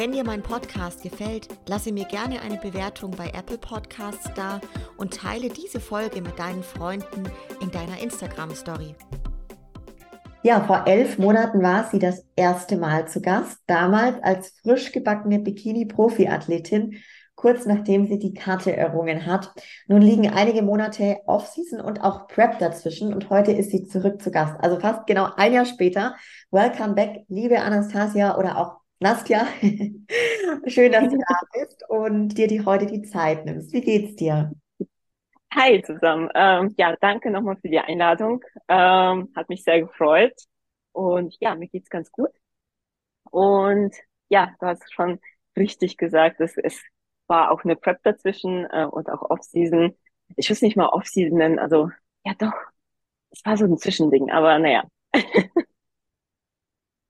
Wenn dir mein Podcast gefällt, lasse mir gerne eine Bewertung bei Apple Podcasts da und teile diese Folge mit deinen Freunden in deiner Instagram-Story. Ja, vor elf Monaten war sie das erste Mal zu Gast, damals als frisch gebackene Bikini-Profi-Athletin, kurz nachdem sie die Karte errungen hat. Nun liegen einige Monate Off-Season und auch Prep dazwischen und heute ist sie zurück zu Gast. Also fast genau ein Jahr später. Welcome back, liebe Anastasia oder auch Nastja, schön, dass du da bist und dir die heute die Zeit nimmst. Wie geht's dir? Hi zusammen. Ähm, ja, danke nochmal für die Einladung. Ähm, hat mich sehr gefreut. Und ja, mir geht's ganz gut. Und ja, du hast schon richtig gesagt, es, es war auch eine Prep dazwischen äh, und auch Off-Season. Ich weiß nicht mal Off-Season nennen, also ja doch, es war so ein Zwischending, aber naja.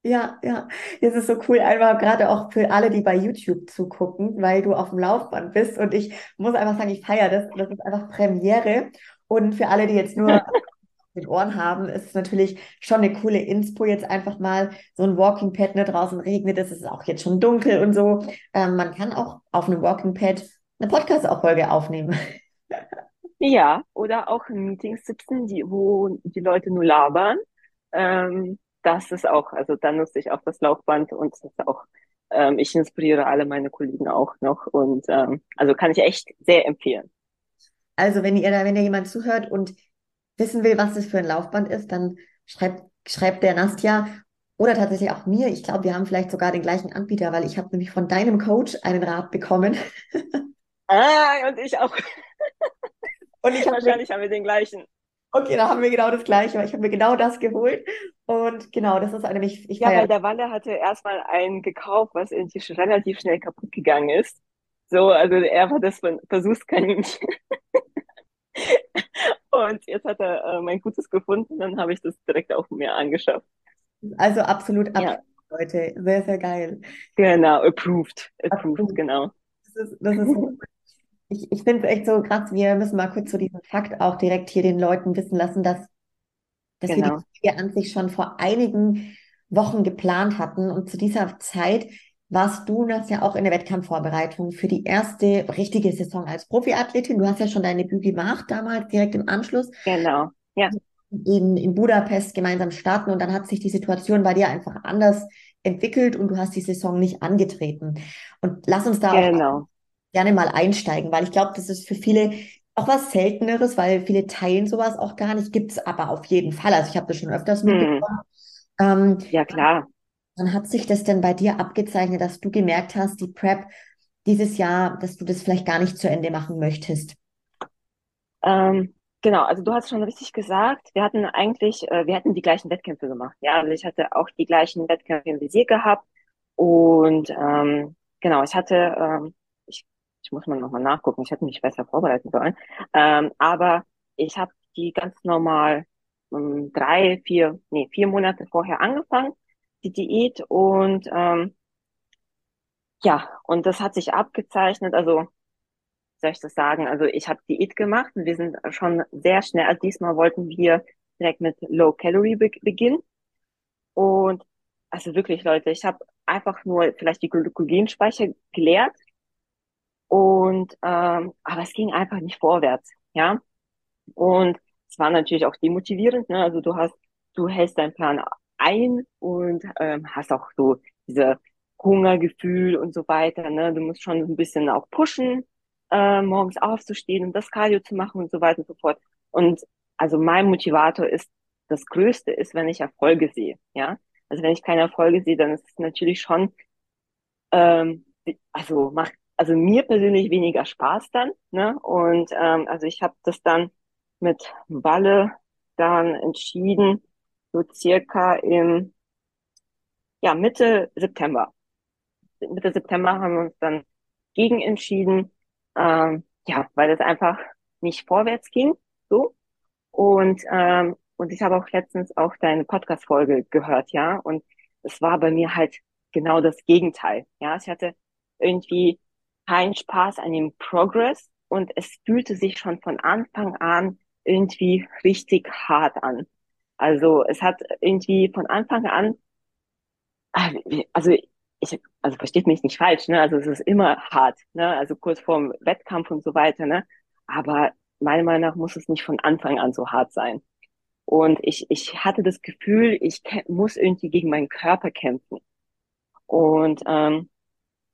Ja, ja, das ist so cool, einfach gerade auch für alle, die bei YouTube zugucken, weil du auf dem Laufband bist und ich muss einfach sagen, ich feiere das. Das ist einfach Premiere. Und für alle, die jetzt nur den Ohren haben, ist es natürlich schon eine coole Inspo, jetzt einfach mal so ein Walking Pad, ne, draußen regnet, es ist auch jetzt schon dunkel und so. Ähm, man kann auch auf einem Walking Pad eine Podcast-Folge aufnehmen. Ja, oder auch in Meetings sitzen, die, wo die Leute nur labern. Ähm, das ist auch, also dann nutze ich auch das Laufband und das ist auch, ähm, ich inspiriere alle meine Kollegen auch noch und ähm, also kann ich echt sehr empfehlen. Also wenn ihr da, wenn ihr jemand zuhört und wissen will, was das für ein Laufband ist, dann schreibt, schreibt der Nastja oder tatsächlich auch mir. Ich glaube, wir haben vielleicht sogar den gleichen Anbieter, weil ich habe nämlich von deinem Coach einen Rat bekommen. Ah, und ich auch. Und ich wahrscheinlich haben wir den gleichen. Okay, da haben wir genau das Gleiche, weil ich habe mir genau das geholt. Und genau, das ist eine, ich, Ja, weil der Walle hatte erstmal einen gekauft, was irgendwie relativ schnell kaputt gegangen ist. So, also er war das Versuchskaninchen. Und jetzt hat er äh, mein Gutes gefunden, dann habe ich das direkt auch mir angeschafft. Also absolut, absolut, ja. Leute. Sehr, sehr geil. Genau, approved. Approved, approved. genau. Das ist, das ist ich, ich finde es echt so krass, wir müssen mal kurz zu diesem Fakt auch direkt hier den Leuten wissen lassen, dass, dass genau. wir die Folge an sich schon vor einigen Wochen geplant hatten. Und zu dieser Zeit warst du das ja auch in der Wettkampfvorbereitung für die erste richtige Saison als Profiathletin. Du hast ja schon deine Debüt gemacht, damals direkt im Anschluss. Genau, ja. In, in Budapest gemeinsam starten und dann hat sich die Situation bei dir einfach anders entwickelt und du hast die Saison nicht angetreten. Und lass uns da genau. auch gerne mal einsteigen, weil ich glaube, das ist für viele auch was Selteneres, weil viele teilen sowas auch gar nicht, gibt es aber auf jeden Fall. Also ich habe das schon öfters hm. mitbekommen. Ähm, ja, klar. Wann hat sich das denn bei dir abgezeichnet, dass du gemerkt hast, die Prep dieses Jahr, dass du das vielleicht gar nicht zu Ende machen möchtest? Ähm, genau, also du hast schon richtig gesagt, wir hatten eigentlich, äh, wir hatten die gleichen Wettkämpfe gemacht. Ja, also ich hatte auch die gleichen Wettkämpfe im Visier gehabt und ähm, genau, ich hatte ähm, ich muss mal nochmal nachgucken, ich hätte mich besser vorbereiten sollen. Ähm, aber ich habe die ganz normal um, drei, vier, nee, vier Monate vorher angefangen, die Diät. Und ähm, ja, und das hat sich abgezeichnet, also soll ich das sagen, also ich habe Diät gemacht und wir sind schon sehr schnell, also diesmal wollten wir direkt mit Low Calorie be beginnen. Und also wirklich Leute, ich habe einfach nur vielleicht die Glykogenspeicher geleert und ähm, aber es ging einfach nicht vorwärts, ja. Und es war natürlich auch demotivierend, ne? Also du hast, du hältst deinen Plan ein und ähm, hast auch so diese Hungergefühl und so weiter, ne? Du musst schon ein bisschen auch pushen, äh, morgens aufzustehen und das Cardio zu machen und so weiter und so fort. Und also mein Motivator ist, das Größte ist, wenn ich Erfolge sehe, ja. Also wenn ich keine Erfolge sehe, dann ist es natürlich schon, ähm, also macht also mir persönlich weniger Spaß dann. Ne? Und ähm, also ich habe das dann mit Walle dann entschieden, so circa im ja, Mitte September. Mitte September haben wir uns dann gegen entschieden, ähm, ja, weil es einfach nicht vorwärts ging. So. Und, ähm, und ich habe auch letztens auch deine Podcast-Folge gehört, ja. Und es war bei mir halt genau das Gegenteil. Ja, ich hatte irgendwie keinen Spaß an dem Progress und es fühlte sich schon von Anfang an irgendwie richtig hart an. Also es hat irgendwie von Anfang an, ah, also ich, also versteht mich nicht falsch, ne? Also es ist immer hart, ne? Also kurz vorm Wettkampf und so weiter, ne? Aber meiner Meinung nach muss es nicht von Anfang an so hart sein. Und ich, ich hatte das Gefühl, ich muss irgendwie gegen meinen Körper kämpfen. Und ähm,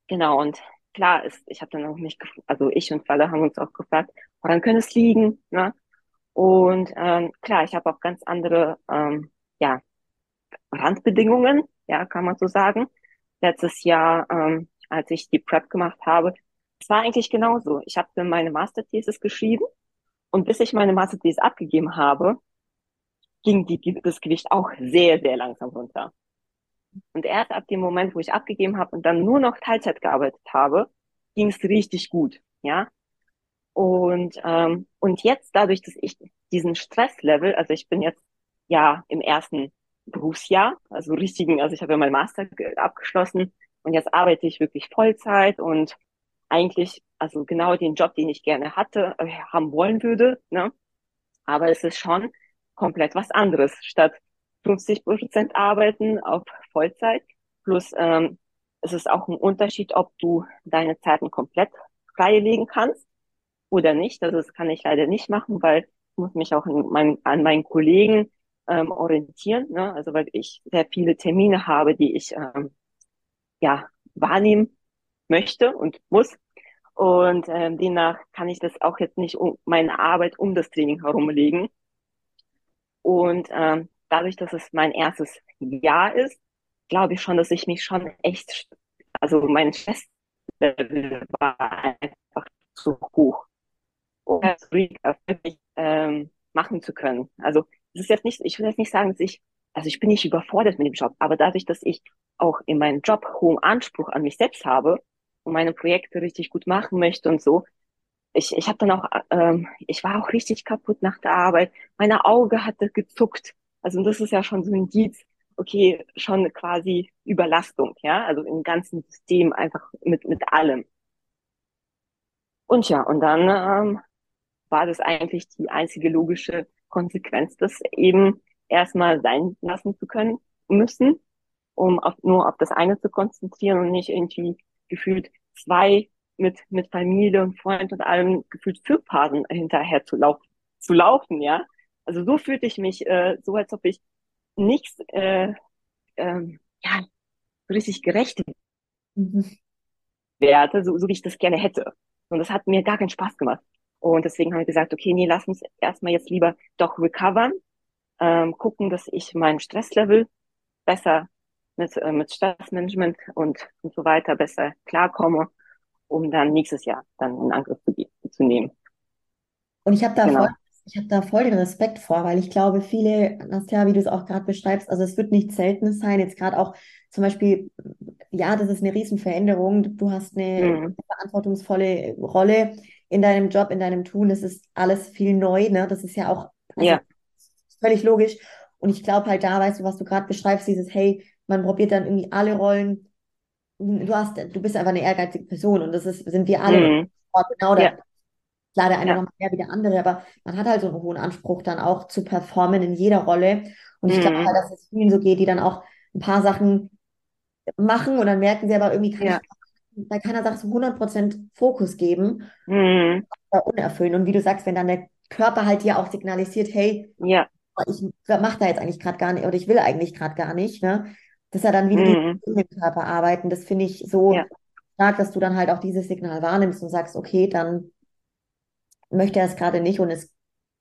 genau, und klar ist, ich habe dann auch mich, also ich und Falle haben uns auch gefragt, woran könnte es liegen? Ne? Und ähm, klar, ich habe auch ganz andere ähm, ja, Randbedingungen, ja, kann man so sagen. Letztes Jahr, ähm, als ich die Prep gemacht habe, es war eigentlich genauso. Ich habe meine Masterthesis geschrieben und bis ich meine Masterthesis abgegeben habe, ging die, das Gewicht auch sehr, sehr langsam runter. Und erst ab dem Moment, wo ich abgegeben habe und dann nur noch Teilzeit gearbeitet habe, ging es richtig gut, ja. Und ähm, und jetzt dadurch, dass ich diesen Stresslevel, also ich bin jetzt ja im ersten Berufsjahr, also richtigen, also ich habe ja mein Master abgeschlossen und jetzt arbeite ich wirklich Vollzeit und eigentlich also genau den Job, den ich gerne hatte, äh, haben wollen würde, ne? Aber es ist schon komplett was anderes. Statt 50 Prozent arbeiten auf Vollzeit. Plus ähm, es ist auch ein Unterschied, ob du deine Zeiten komplett freilegen kannst oder nicht. Also das kann ich leider nicht machen, weil ich muss mich auch an, mein, an meinen Kollegen ähm, orientieren. Ne? Also weil ich sehr viele Termine habe, die ich ähm, ja wahrnehmen möchte und muss. Und ähm, demnach kann ich das auch jetzt nicht um meine Arbeit um das Training herumlegen. Und ähm, dadurch, dass es mein erstes Jahr ist, glaube ich schon, dass ich mich schon echt, also mein Stresslevel war einfach zu hoch, um das wirklich ähm, machen zu können. Also es ist jetzt nicht, ich will jetzt nicht sagen, dass ich, also ich bin nicht überfordert mit dem Job, aber dadurch, dass ich auch in meinem Job hohen Anspruch an mich selbst habe und meine Projekte richtig gut machen möchte und so, ich, ich habe dann auch, ähm, ich war auch richtig kaputt nach der Arbeit. Meine Auge hatte gezuckt. Also das ist ja schon so ein Indiz, okay, schon quasi Überlastung, ja, also im ganzen System einfach mit, mit allem. Und ja, und dann ähm, war das eigentlich die einzige logische Konsequenz, das eben erstmal sein lassen zu können müssen, um auf, nur auf das eine zu konzentrieren und nicht irgendwie gefühlt zwei mit, mit Familie und Freund und allem gefühlt für Phasen hinterher zu laufen, zu laufen, ja. Also so fühlte ich mich, äh, so als ob ich nichts, äh, ähm, ja, so richtig gerecht mhm. werde, so, so wie ich das gerne hätte. Und das hat mir gar keinen Spaß gemacht. Und deswegen habe ich gesagt, okay, nee, lass uns erstmal jetzt lieber doch recovern, ähm, gucken, dass ich mein Stresslevel besser mit, äh, mit Stressmanagement und, und so weiter besser klarkomme, um dann nächstes Jahr dann in Angriff zu, zu nehmen. Und ich habe da genau. Ich habe da voll den Respekt vor, weil ich glaube, viele, Nastja, wie du es auch gerade beschreibst, also es wird nicht Seltenes sein, jetzt gerade auch zum Beispiel, ja, das ist eine Riesenveränderung, du hast eine mhm. verantwortungsvolle Rolle in deinem Job, in deinem Tun, das ist alles viel neu, ne? Das ist ja auch also ja. völlig logisch. Und ich glaube halt da, weißt du, was du gerade beschreibst, dieses, hey, man probiert dann irgendwie alle Rollen. Du hast, du bist einfach eine ehrgeizige Person und das ist, sind wir alle. Mhm. Genau, ja. Klar, der eine ja. noch mehr wie der andere, aber man hat halt so einen hohen Anspruch, dann auch zu performen in jeder Rolle. Und ich mhm. glaube halt, dass es vielen so geht, die dann auch ein paar Sachen machen und dann merken sie aber irgendwie, kann ja. ich bei keiner Sache so 100% Fokus geben mhm. unerfüllen. Und wie du sagst, wenn dann der Körper halt dir auch signalisiert, hey, ja. ich mache da jetzt eigentlich gerade gar nicht oder ich will eigentlich gerade gar nicht, ne? dass er dann wieder mhm. in dem Körper arbeiten. Das finde ich so ja. stark, dass du dann halt auch dieses Signal wahrnimmst und sagst, okay, dann möchte er es gerade nicht und es,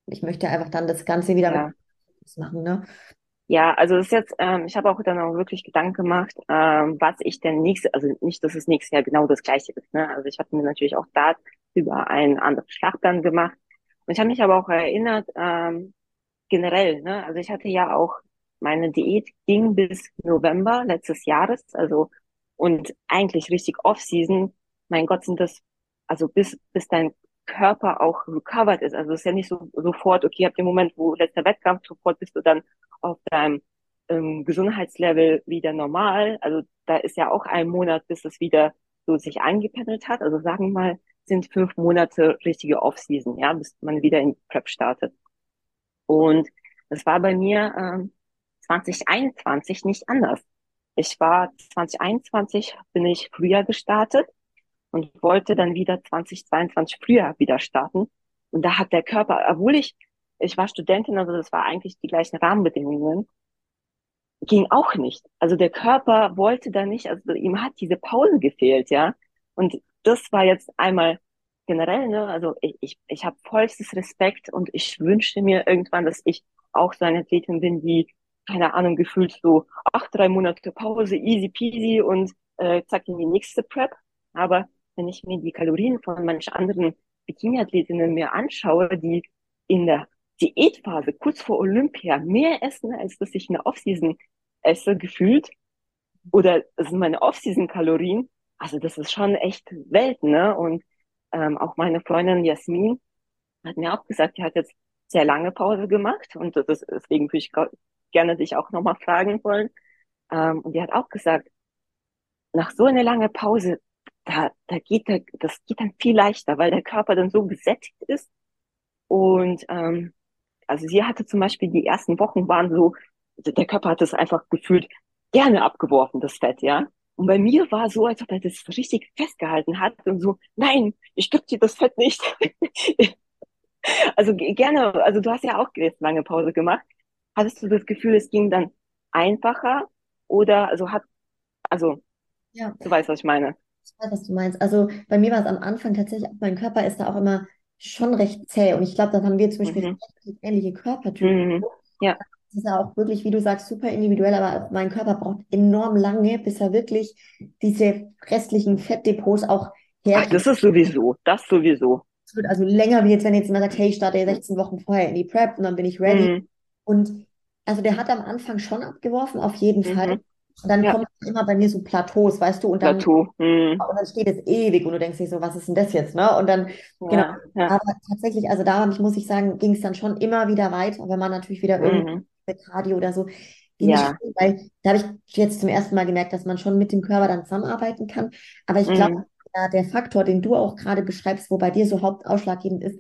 ich möchte einfach dann das Ganze wieder ja. machen, ne? Ja, also das ist jetzt, ähm, ich habe auch dann auch wirklich Gedanken gemacht, ähm, was ich denn nächste, also nicht, dass es nächstes Jahr genau das gleiche ist, ne? Also ich habe mir natürlich auch da über einen anderen Schlachtplan gemacht. Und ich habe mich aber auch erinnert, ähm, generell, ne? Also ich hatte ja auch, meine Diät ging bis November letztes Jahres, also und eigentlich richtig Off-Season, mein Gott, sind das, also bis, bis dein Körper auch recovered ist. Also es ist ja nicht so sofort, okay, ab dem Moment, wo letzter Wettkampf, sofort bist du dann auf deinem ähm, Gesundheitslevel wieder normal. Also da ist ja auch ein Monat, bis es wieder so sich eingependelt hat. Also sagen wir mal, sind fünf Monate richtige Off-Season, ja, bis man wieder in Prep startet. Und das war bei mir ähm, 2021 nicht anders. Ich war 2021 bin ich früher gestartet und wollte dann wieder 2022 früher wieder starten. Und da hat der Körper, obwohl ich, ich war Studentin, also das war eigentlich die gleichen Rahmenbedingungen, ging auch nicht. Also der Körper wollte da nicht, also ihm hat diese Pause gefehlt, ja. Und das war jetzt einmal generell, ne, also ich, ich, ich habe vollstes Respekt und ich wünschte mir irgendwann, dass ich auch so eine Athletin bin, die, keine Ahnung, gefühlt so acht, drei Monate Pause, easy peasy und äh, zack in die nächste Prep. Aber wenn ich mir die Kalorien von manchen anderen Bikini-Athletinnen mir anschaue, die in der Diätphase kurz vor Olympia mehr essen, als dass ich in der Offseason esse, gefühlt, oder das sind meine Off-Season-Kalorien, also das ist schon echt Welt, ne? Und ähm, auch meine Freundin Jasmin hat mir auch gesagt, die hat jetzt sehr lange Pause gemacht und das, deswegen würde ich gerne dich auch nochmal fragen wollen. Ähm, und die hat auch gesagt, nach so einer langen Pause, da, da geht der, das geht dann viel leichter, weil der Körper dann so gesättigt ist. Und ähm, also sie hatte zum Beispiel die ersten Wochen waren so, der Körper hat es einfach gefühlt gerne abgeworfen, das Fett, ja. Und bei mir war so, als ob er das richtig festgehalten hat und so, nein, ich gebe dir das Fett nicht. also gerne, also du hast ja auch jetzt lange Pause gemacht. Hattest du das Gefühl, es ging dann einfacher oder also hat, also ja. du weißt, was ich meine. Ich weiß, was du meinst. Also bei mir war es am Anfang tatsächlich, mein Körper ist da auch immer schon recht zäh und ich glaube, das haben wir zum Beispiel mhm. ähnliche Körpertypen. Mhm. Ja ist ja auch wirklich, wie du sagst, super individuell, aber mein Körper braucht enorm lange, bis er wirklich diese restlichen Fettdepots auch herkriegt. Ach, das ist sowieso, das sowieso. Es wird also länger, wie jetzt, wenn jetzt jemand sagt, hey, ich starte 16 Wochen vorher in die Prep und dann bin ich ready. Mhm. Und also der hat am Anfang schon abgeworfen, auf jeden mhm. Fall. Und dann ja. kommen immer bei mir so Plateaus, weißt du, und dann, Plateau. Mhm. und dann steht es ewig und du denkst dich so, was ist denn das jetzt, ne? Und dann, ja, genau. Ja. Aber tatsächlich, also da muss ich sagen, ging es dann schon immer wieder weiter, wenn man natürlich wieder mhm. irgendwie Radio oder so. Ja. Schön, weil da habe ich jetzt zum ersten Mal gemerkt, dass man schon mit dem Körper dann zusammenarbeiten kann. Aber ich glaube, mhm. ja, der Faktor, den du auch gerade beschreibst, wo bei dir so hauptausschlaggebend ist,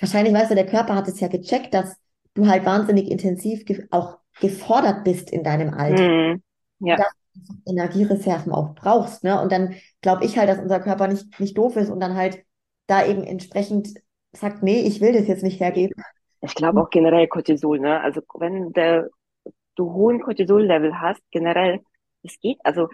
wahrscheinlich weißt du, der Körper hat es ja gecheckt, dass du halt wahnsinnig intensiv ge auch gefordert bist in deinem Alter. Mhm. Ja. Dass du Energiereserven auch brauchst. Ne? Und dann glaube ich halt, dass unser Körper nicht, nicht doof ist und dann halt da eben entsprechend sagt, nee, ich will das jetzt nicht hergeben. Ich glaube auch generell Cortisol, ne? Also wenn der, du hohen Cortisol-Level hast, generell, es geht, also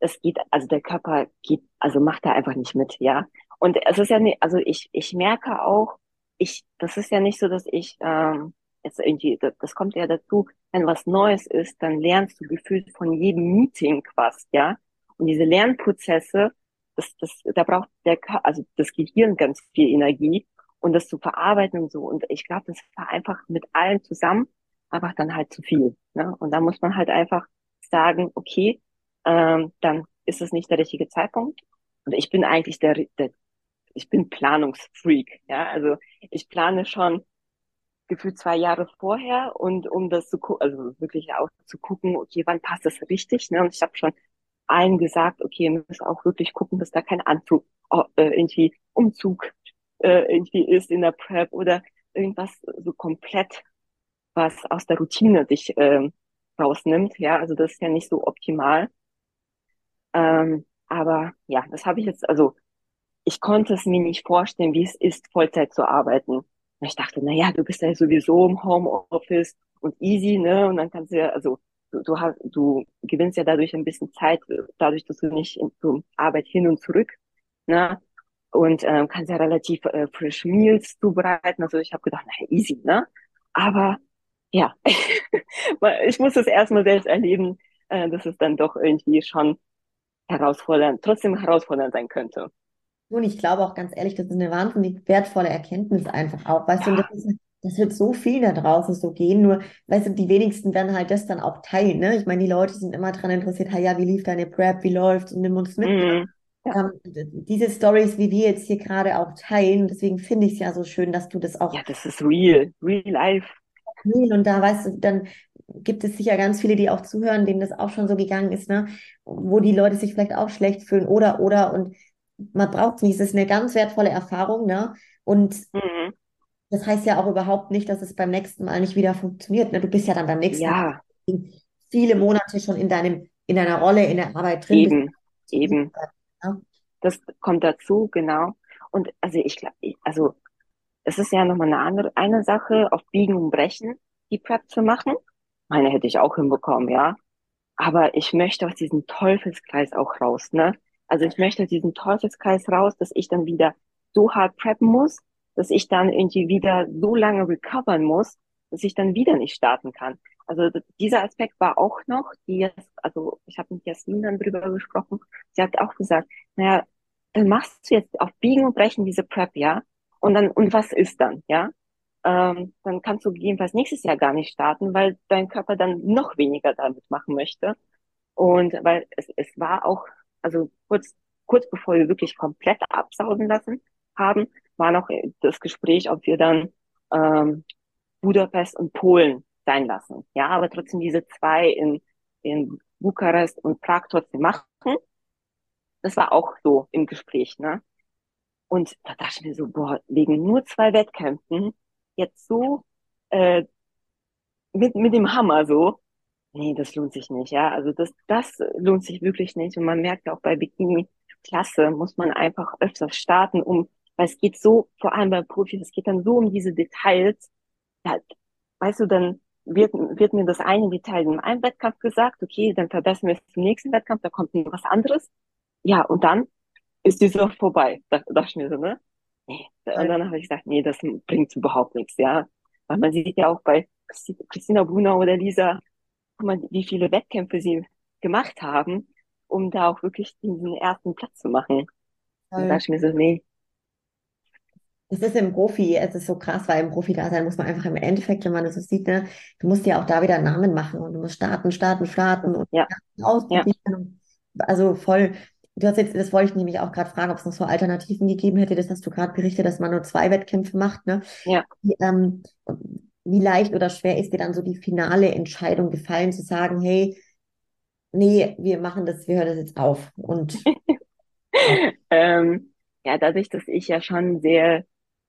es geht, also der Körper geht, also macht da einfach nicht mit, ja. Und es ist ja nicht, also ich, ich merke auch, ich, das ist ja nicht so, dass ich ähm, jetzt irgendwie, das, das kommt ja dazu, wenn was Neues ist, dann lernst du gefühlt von jedem Meeting was, ja. Und diese Lernprozesse, das, das, da braucht der, also das Gehirn ganz viel Energie und das zu verarbeiten und so. Und ich glaube, das war einfach mit allen zusammen einfach dann halt zu viel. Ne? Und da muss man halt einfach sagen, okay, ähm, dann ist es nicht der richtige Zeitpunkt. Und ich bin eigentlich der, der ich bin Planungsfreak. Ja, also ich plane schon gefühlt zwei Jahre vorher und um das zu gucken, also wirklich auch zu gucken, okay, wann passt das richtig? Ne? Und ich habe schon allen gesagt, okay, wir müssen auch wirklich gucken, dass da kein Anzug, äh, irgendwie Umzug äh, irgendwie ist in der Prep oder irgendwas so komplett, was aus der Routine dich äh, rausnimmt. Ja, also das ist ja nicht so optimal. Ähm, aber ja, das habe ich jetzt, also ich konnte es mir nicht vorstellen, wie es ist, Vollzeit zu arbeiten. Und ich dachte, na ja, du bist ja sowieso im Homeoffice und easy, ne? Und dann kannst du ja, also du, du, hast, du gewinnst ja dadurch ein bisschen Zeit, dadurch, dass du nicht in, zur Arbeit hin und zurück, ne? und ähm, kannst ja relativ äh, frisch Meals zubereiten. Also ich habe gedacht, na easy, ne? Aber ja, ich muss es erstmal selbst erleben, äh, dass es dann doch irgendwie schon herausfordernd, trotzdem herausfordernd sein könnte. Und ich glaube auch ganz ehrlich, das ist eine wahnsinnig wertvolle Erkenntnis einfach auch. Weißt ja. du, das, ist, das wird so viel da draußen so gehen, nur, weißt du, die wenigsten werden halt das dann auch teilen, ne? Ich meine, die Leute sind immer dran interessiert, hey, ja, wie lief deine Prep, wie läuft's und nimm uns mit. Mhm. ähm, diese Stories, wie wir jetzt hier gerade auch teilen, deswegen finde ich es ja so schön, dass du das auch Ja, das ist real, real life. und da weißt du, dann gibt es sicher ganz viele, die auch zuhören, denen das auch schon so gegangen ist, ne? Wo die Leute sich vielleicht auch schlecht fühlen oder oder und man braucht es nicht. Es ist eine ganz wertvolle Erfahrung, ne? Und Mhm. das heißt ja auch überhaupt nicht, dass es beim nächsten Mal nicht wieder funktioniert. Ne? Du bist ja dann beim nächsten Mal Ja, viele Monate schon in deinem, in deiner Rolle, in der Arbeit drin. eben, eben. Ja. Das kommt dazu, genau. Und also ich glaube, also es ist ja nochmal eine andere, eine Sache, auf Biegen und Brechen die Prep zu machen. Meine hätte ich auch hinbekommen, ja. Aber ich möchte aus diesem Teufelskreis auch raus, ne? Also ich möchte aus diesem Teufelskreis raus, dass ich dann wieder so hart preppen muss, dass ich dann irgendwie wieder so lange recovern muss, dass ich dann wieder nicht starten kann. Also dieser Aspekt war auch noch, die jetzt, also ich habe mit Jasmin dann drüber gesprochen, sie hat auch gesagt, naja, dann machst du jetzt auf Biegen und Brechen diese Prep, ja? Und dann, und was ist dann, ja? Ähm, dann kannst du jedenfalls nächstes Jahr gar nicht starten, weil dein Körper dann noch weniger damit machen möchte. Und weil es, es war auch, also kurz, kurz bevor wir wirklich komplett absaugen lassen haben, war noch das Gespräch, ob wir dann ähm, Budapest und Polen sein lassen. Ja, aber trotzdem diese zwei in, in Bukarest und Prag trotzdem machen. Das war auch so im Gespräch, ne? Und da dachte ich mir so, boah, wegen nur zwei Wettkämpfen jetzt so äh, mit, mit dem Hammer so, nee, das lohnt sich nicht, ja. Also das, das lohnt sich wirklich nicht. Und man merkt ja auch bei Bikini Klasse muss man einfach öfters starten, um, weil es geht so, vor allem bei Profis, es geht dann so um diese Details. Ja, weißt du, dann wird, wird mir das eine Detail in einem Wettkampf gesagt, okay, dann verbessern wir es zum nächsten Wettkampf, da kommt noch was anderes. Ja, und dann ist die so vorbei. Da dachte ich mir so, ne? Nee. Und dann habe ich gesagt, nee, das bringt überhaupt nichts, ja. Weil man sieht ja auch bei Christi- Christina Brunner oder Lisa, wie viele Wettkämpfe sie gemacht haben, um da auch wirklich diesen ersten Platz zu machen. Und da ich mir so, nee, Es ist im Profi, es ist so krass, weil im Profi-Dasein muss man einfach im Endeffekt, wenn man das so sieht, ne, du musst ja auch da wieder einen Namen machen und du musst starten, starten, starten und ja, ja, ausprobieren. Also voll, du hast jetzt, das wollte ich nämlich auch gerade fragen, ob es noch so Alternativen gegeben hätte. Das hast du gerade berichtet, dass man nur zwei Wettkämpfe macht, ne? ja. Wie, ähm, wie leicht oder schwer ist dir dann so die finale Entscheidung gefallen, zu sagen, hey, nee, wir machen das, wir hören das jetzt auf. Und Ähm, ja, dadurch, dass ich ja schon sehr,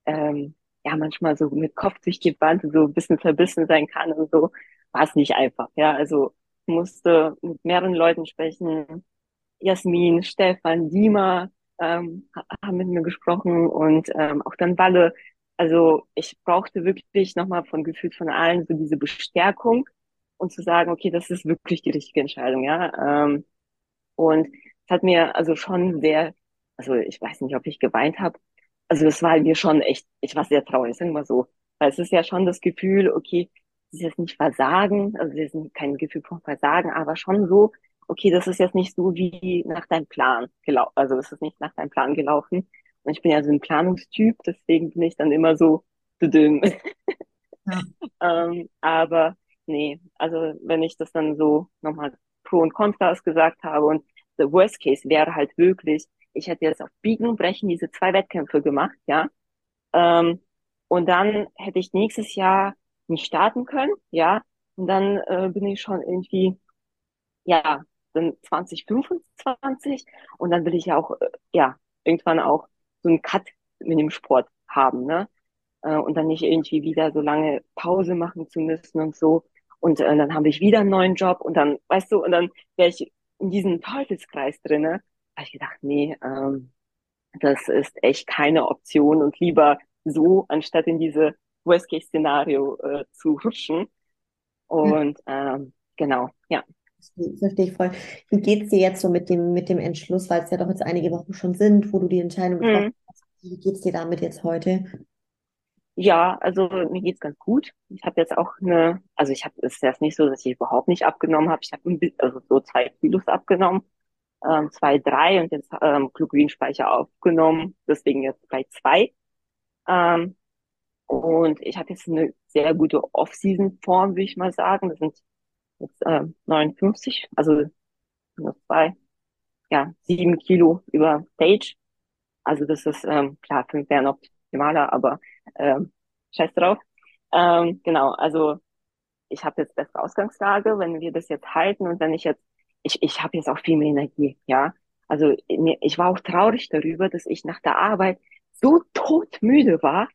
ähm, ja, manchmal so mit Kopf durch die Wand so ein bisschen verbissen sein kann und so, war es nicht einfach. Ja, also musste mit mehreren Leuten sprechen. Jasmin, Stefan, Dima ähm, ha- haben mit mir gesprochen und ähm, auch dann Walle. Also ich brauchte wirklich nochmal von gefühlt von allen so diese Bestärkung und zu sagen, okay, das ist wirklich die richtige Entscheidung, ja. Ähm, und es hat mir also schon sehr, also ich weiß nicht, ob ich geweint habe. Also das war mir schon echt, ich war sehr traurig, sagen wir so. Weil es ist ja schon das Gefühl, okay, es ist jetzt nicht Versagen, also es ist kein Gefühl von Versagen, aber schon so, okay, das ist jetzt nicht so wie nach deinem Plan gelaufen, also es ist nicht nach deinem Plan gelaufen. Und ich bin ja so ein Planungstyp, deswegen bin ich dann immer so düdüm. ja, Ähm, aber nee, also wenn ich das dann so nochmal Pro und Kontras gesagt habe und the worst case wäre halt wirklich, ich hätte jetzt auf Biegen und Brechen diese zwei Wettkämpfe gemacht, ja, ähm, und dann hätte ich nächstes Jahr nicht starten können, ja, und dann äh, bin ich schon irgendwie, ja, dann 2025 und dann will ich ja auch, äh, ja, irgendwann auch so einen Cut mit dem Sport haben, ne? äh, und dann nicht irgendwie wieder so lange Pause machen zu müssen und so. Und äh, dann habe ich wieder einen neuen Job und dann, weißt du, und dann wäre ich in diesem Teufelskreis drinne. Da habe ich gedacht, nee, ähm, das ist echt keine Option und lieber so, anstatt in diese Worst-Case-Szenario äh, zu rutschen. ja, Und ähm, genau, ja. Verstehe ich voll. Wie geht's dir jetzt so mit dem, mit dem Entschluss, weil es ja doch jetzt einige Wochen schon sind, wo du die Entscheidung getroffen Mhm. hast? Wie geht's dir damit jetzt heute? Ja, also mir geht's ganz gut. Ich habe jetzt auch eine, also ich habe, es ist jetzt nicht so, dass ich überhaupt nicht abgenommen habe. Ich habe also so zwei Kilos abgenommen, ähm, zwei, drei und jetzt ähm, Glucosinspeicher aufgenommen, deswegen jetzt bei zwei. Ähm, und ich habe jetzt eine sehr gute Off-Season-Form, würde ich mal sagen. Das sind jetzt ähm, 59, also nur zwei. ja, sieben Kilo über Stage. Also das ist, ähm, klar, fünf wären optimaler, aber ähm, scheiß drauf. Ähm, genau, also ich habe jetzt bessere Ausgangslage, wenn wir das jetzt halten und wenn ich jetzt, ich, ich habe jetzt auch viel mehr Energie, ja. Also ich war auch traurig darüber, dass ich nach der Arbeit so todmüde war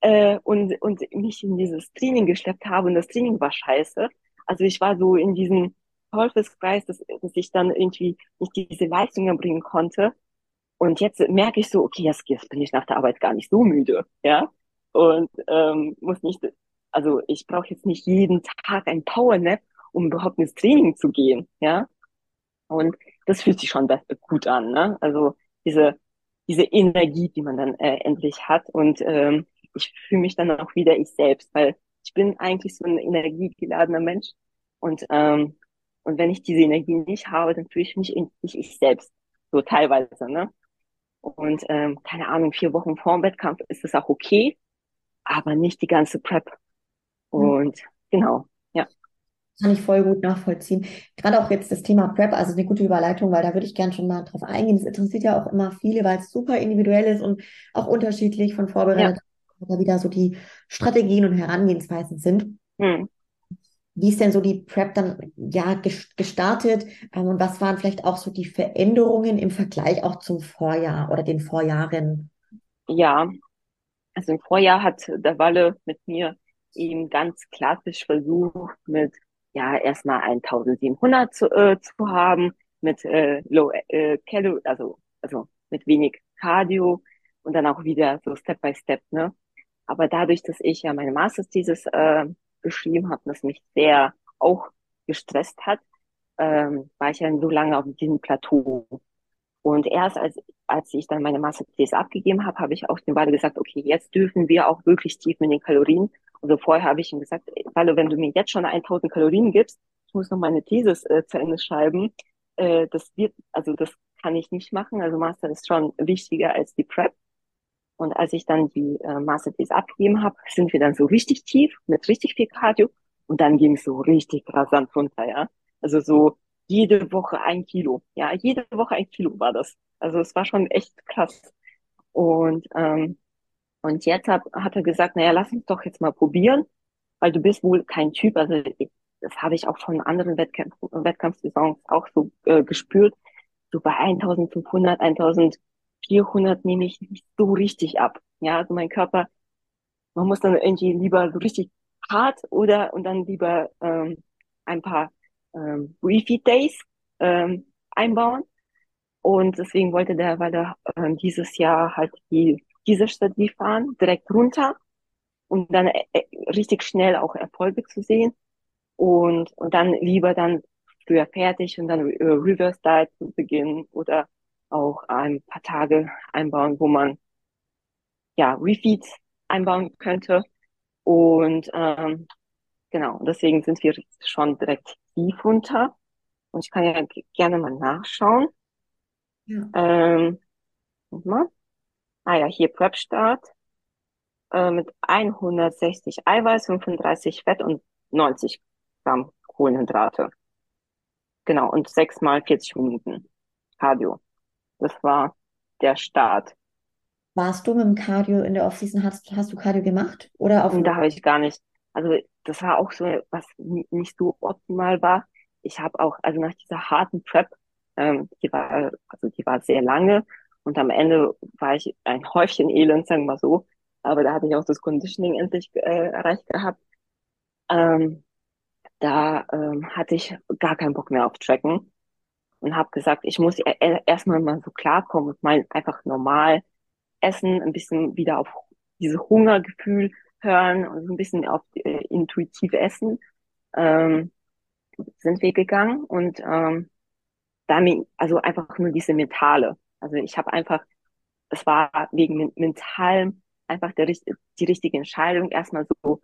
äh, und, und mich in dieses Training geschleppt habe und das Training war scheiße. Also ich war so in diesem Teufelskreis, dass, dass ich dann irgendwie nicht diese Leistung erbringen konnte. Und jetzt merke ich so, okay, jetzt, jetzt bin ich nach der Arbeit gar nicht so müde, ja. Und ähm, muss nicht, also ich brauche jetzt nicht jeden Tag ein Powernap, um überhaupt ins Training zu gehen, ja. Und das fühlt sich schon gut an, ne? Also diese diese Energie, die man dann äh, endlich hat. Und ähm, ich fühle mich dann auch wieder ich selbst, weil ich bin eigentlich so ein energiegeladener Mensch. Und, ähm, und wenn ich diese Energie nicht habe, dann fühle ich mich nicht ich selbst. So teilweise, ne? Und ähm, keine Ahnung, vier Wochen vor dem Wettkampf ist es auch okay, aber nicht die ganze Prep. Und mhm. genau, ja. Kann ich voll gut nachvollziehen. Gerade auch jetzt das Thema Prep, also eine gute Überleitung, weil da würde ich gerne schon mal drauf eingehen. Das interessiert ja auch immer viele, weil es super individuell ist und auch unterschiedlich von vorbereitet, ja. Da wieder so die Strategien und Herangehensweisen sind. Hm. Wie ist denn so die Prep dann ja gestartet ähm, und was waren vielleicht auch so die Veränderungen im Vergleich auch zum Vorjahr oder den Vorjahren? Ja, also im Vorjahr hat der Walle mit mir eben ganz klassisch versucht, mit ja erstmal 1700 zu, äh, zu haben mit äh, low äh, Calo also also mit wenig Cardio und dann auch wieder so Step by Step ne aber dadurch dass ich ja meine Masterthesis äh, geschrieben habe das mich sehr auch gestresst hat ähm, war ich ja so lange auf diesem Plateau und erst als als ich dann meine Masterthesis abgegeben habe habe ich auch den beiden gesagt okay jetzt dürfen wir auch wirklich tief mit den Kalorien also vorher habe ich ihm gesagt, Wallo, wenn du mir jetzt schon 1000 Kalorien gibst, ich muss noch meine Thesis äh, zu Ende schreiben, äh, das wird, also das kann ich nicht machen. Also Master ist schon wichtiger als die Prep. Und als ich dann die äh, Master Thesis abgegeben habe, sind wir dann so richtig tief mit richtig viel Cardio und dann ging es so richtig rasant runter, ja. Also so jede Woche ein Kilo, ja, jede Woche ein Kilo war das. Also es war schon echt krass. Und ähm, und jetzt hat, hat er gesagt, naja, lass uns doch jetzt mal probieren, weil du bist wohl kein Typ, also das habe ich auch von anderen Wettkampf, Wettkampfsaisons auch so äh, gespürt. So bei 1500, 1400 nehme ich nicht so richtig ab. Ja, also mein Körper, man muss dann irgendwie lieber so richtig hart oder und dann lieber ähm, ein paar ähm, Refeed Days ähm, einbauen. Und deswegen wollte der, weil er äh, dieses Jahr halt die diese Strategie fahren, direkt runter und dann äh, äh, richtig schnell auch Erfolge zu sehen und, und dann lieber dann früher fertig und dann äh, Reverse Diet zu beginnen oder auch ein paar Tage einbauen, wo man ja Refeeds einbauen könnte und ähm, genau deswegen sind wir schon direkt tief runter und ich kann ja gerne mal nachschauen. Ja. Ähm, mal. Ah ja, hier Prep-Start äh, mit 160 Eiweiß, 35 Fett und 90 Gramm Kohlenhydrate. Genau, und sechs mal 40 Minuten Cardio. Das war der Start. Warst du mit dem Cardio in der Offseason, hast, hast du Cardio gemacht? Oder auf da habe ich gar nicht. Also das war auch so, was nicht so optimal war. Ich habe auch, also nach dieser harten Prep, ähm, die war, also die war sehr lange und am Ende war ich ein Häufchen Elend, sagen wir so. Aber da hatte ich auch das Conditioning endlich äh, erreicht gehabt. Ähm, da ähm, hatte ich gar keinen Bock mehr auf Tracken und habe gesagt, ich muss e erstmal mal so klarkommen und mal einfach normal essen, ein bisschen wieder auf dieses Hungergefühl hören und ein bisschen auf äh, intuitiv essen. Ähm, sind wir gegangen und ähm, damit, also einfach nur diese mentale. Also ich habe einfach, es war wegen mentalem einfach der, die richtige Entscheidung, erstmal so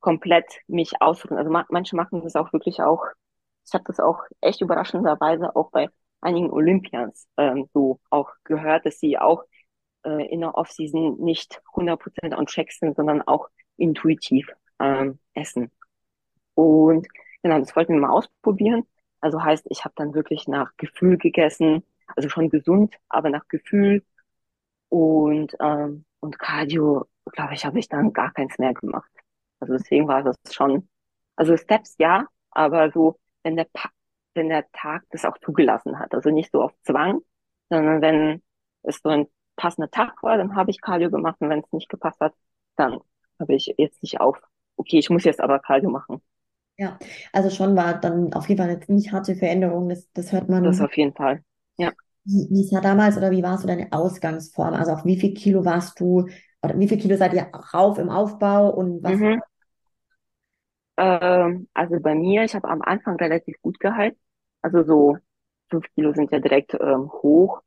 komplett mich ausruhen. Also manche machen das auch wirklich auch, ich habe das auch echt überraschenderweise auch bei einigen Olympians ähm, so auch gehört, dass sie auch äh, in der Offseason nicht 100% on track sind, sondern auch intuitiv ähm, essen. Und genau, das wollten wir mal ausprobieren. Also heißt, ich habe dann wirklich nach Gefühl gegessen, also schon gesund, aber nach Gefühl. Und, ähm, und Cardio, glaube ich, habe ich dann gar keins mehr gemacht. Also deswegen war das schon, also Steps ja, aber so, wenn der, wenn der Tag das auch zugelassen hat. Also nicht so auf Zwang, sondern wenn es so ein passender Tag war, dann habe ich Cardio gemacht und wenn es nicht gepasst hat, dann habe ich jetzt nicht auf, okay, ich muss jetzt aber Cardio machen. Ja, also schon war dann auf jeden Fall eine ziemlich harte Veränderung, das, das hört man. Das auf jeden Fall, ja. Wie, wie es war damals oder wie war so deine Ausgangsform? Also auf wie viel Kilo warst du oder wie viel Kilo seid ihr rauf im Aufbau und was? Mhm. Ähm, also bei mir, ich habe am Anfang relativ gut gehalten. Also so fünf Kilo sind ja direkt ähm, hoch.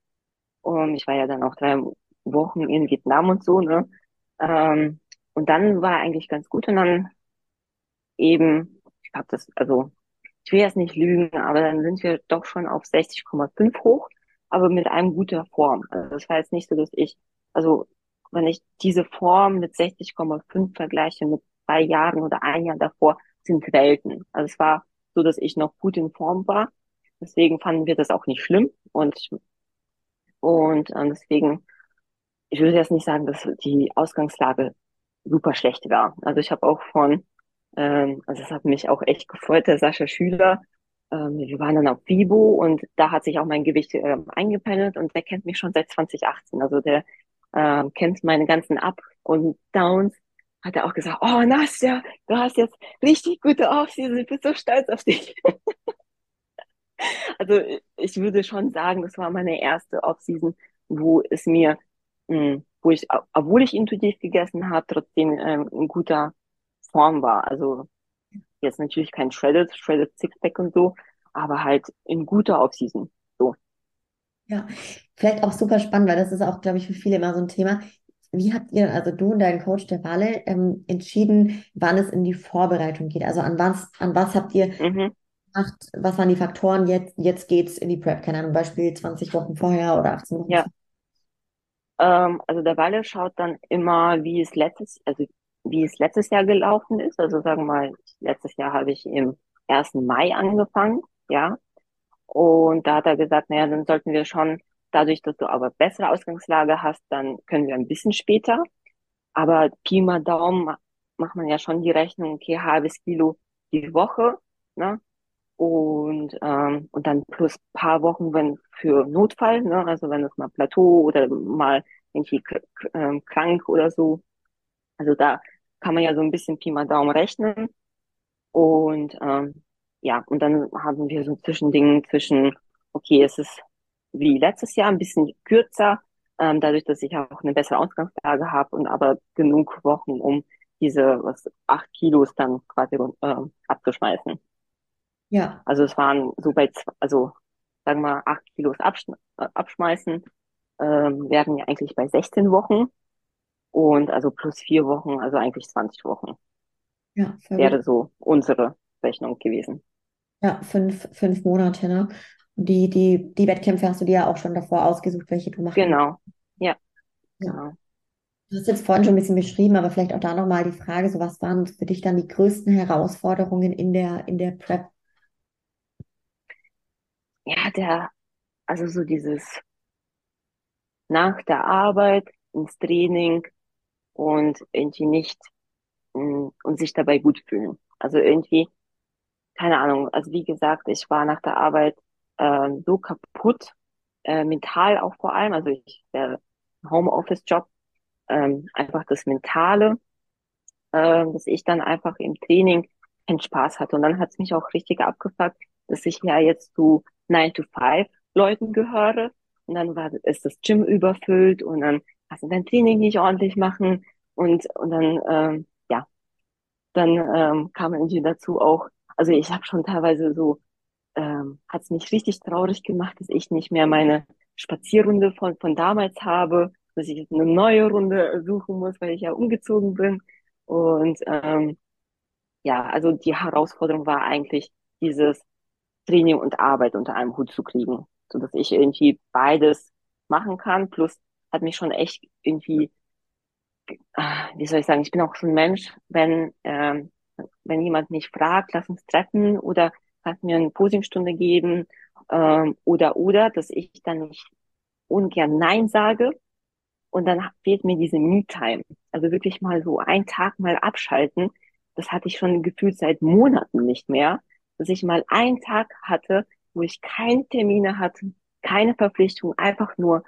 Und ich war ja dann auch drei Wochen in Vietnam und so, ne? Ähm, und dann war eigentlich ganz gut und dann eben, ich glaube das, also ich will jetzt nicht lügen, aber dann sind wir doch schon auf 60,5 hoch, aber mit einem guter Form. Also das war jetzt nicht so, dass ich, also wenn ich diese Form mit 60,5 vergleiche mit zwei Jahren oder ein Jahr davor, sind Welten. Also es war so, dass ich noch gut in Form war. Deswegen fanden wir das auch nicht schlimm und und äh, deswegen, ich würde jetzt nicht sagen, dass die Ausgangslage super schlecht war. Also ich habe auch von, ähm, also es hat mich auch echt gefreut, der Sascha Schüler, ähm, wir waren dann auf Vibo und da hat sich auch mein Gewicht ähm, eingependelt und der kennt mich schon seit 2018. Also der ähm, kennt meine ganzen Up und Downs. Hat er auch gesagt, oh Nastja, du hast jetzt richtig gute Offseason, ich bin so stolz auf dich. Also ich würde schon sagen, das war meine erste Offseason, wo es mir, hm, wo ich, obwohl ich intuitiv gegessen habe, trotzdem ähm, in guter Form war. Also jetzt natürlich kein Shredded, Shredded Sixpack und so, aber halt in guter Offseason. So. Ja, vielleicht auch super spannend, weil das ist auch, glaube ich, für viele immer so ein Thema. Wie habt ihr, also du und dein Coach der Walle, ähm, entschieden, wann es in die Vorbereitung geht? Also an was, an was habt ihr mhm gemacht? Was waren die Faktoren? Jetzt, jetzt geht's in die Prep. Keine Ahnung, Beispiel 20 Wochen vorher oder 18 Wochen. Ja. Ähm, also der Walle schaut dann immer, wie es letztes, also wie es letztes Jahr gelaufen ist. Also sagen wir mal, letztes Jahr habe ich im 1. Mai angefangen, ja. Und da hat er gesagt, naja, dann sollten wir schon, dadurch, dass du aber bessere Ausgangslage hast, dann können wir ein bisschen später. Aber Pi mal Daumen macht man ja schon die Rechnung, okay, halbes Kilo die Woche, ne? und, ähm, und dann plus paar Wochen, wenn für Notfall, ne, also wenn es mal Plateau oder mal irgendwie äh, krank oder so. Also da kann man ja so ein bisschen Pi mal Daumen rechnen. Und ähm, ja, und dann haben wir so Zwischendingen zwischen, okay, es ist wie letztes Jahr ein bisschen kürzer, ähm, dadurch, dass ich auch eine bessere Ausgangslage habe und aber genug Wochen, um diese was acht Kilos dann quasi äh, abzuschmeißen. Ja. Also es waren so bei, also sagen wir mal, acht Kilos absch äh, abschmeißen, ähm, werden ja eigentlich bei 16 Wochen und also plus vier Wochen, also eigentlich 20 Wochen. Ja, wäre so unsere Rechnung gewesen. Ja, fünf, fünf Monate, ne? Die, die, die Wettkämpfe hast du dir ja auch schon davor ausgesucht, welche du machst. Genau, ja. ja. Genau. Du hast jetzt vorhin schon ein bisschen beschrieben, aber vielleicht auch da nochmal die Frage, so was waren für dich dann die größten Herausforderungen in der, in der Prep? ja, der, also so dieses nach der Arbeit ins Training und irgendwie nicht mh, mm, und sich dabei gut fühlen. Also irgendwie, keine Ahnung, also wie gesagt, ich war nach der Arbeit äh, so kaputt, äh, mental auch vor allem, also ich, der Homeoffice-Job, ähm, einfach das Mentale, äh, dass ich dann einfach im Training keinen Spaß hatte. Und dann hat es mich auch richtig abgefuckt, dass ich ja jetzt zu 9 to 5 Leuten gehöre. Und dann war, ist das Gym überfüllt und dann kannst du dein Training nicht ordentlich machen. Und, und dann, ähm, ja, dann ähm, kam irgendwie dazu auch, also ich habe schon teilweise so, ähm, hat es mich richtig traurig gemacht, dass ich nicht mehr meine Spazierrunde von, von damals habe, dass ich eine neue Runde suchen muss, weil ich ja umgezogen bin. Und ähm, ja, also die Herausforderung war eigentlich dieses, Training und Arbeit unter einem Hut zu kriegen, so dass ich irgendwie beides machen kann. Plus hat mich schon echt irgendwie, wie soll ich sagen, ich bin auch ein Mensch, wenn ähm, wenn jemand mich fragt, lass uns treffen oder kannst mir eine Posingstunde geben Ähm, oder, oder, dass ich dann nicht ungern Nein sage und dann fehlt mir diese Me-Time. Also wirklich mal so einen Tag mal abschalten. Das hatte ich schon gefühlt seit Monaten nicht mehr, dass ich mal einen Tag hatte, wo ich keine Termine hatte, keine Verpflichtung, einfach nur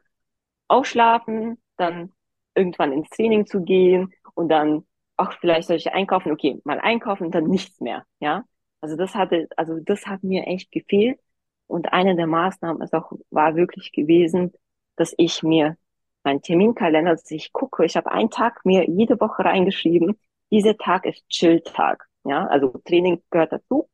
ausschlafen, dann irgendwann ins Training zu gehen und dann auch vielleicht solche einkaufen, okay, mal einkaufen und dann nichts mehr, ja. Also das hatte, also das hat mir echt gefehlt. Und eine der Maßnahmen ist auch, war wirklich gewesen, dass ich mir meinen Terminkalender, dass ich gucke, ich habe einen Tag mir jede Woche reingeschrieben, dieser Tag ist Chill-Tag. Ja, also Training gehört dazu,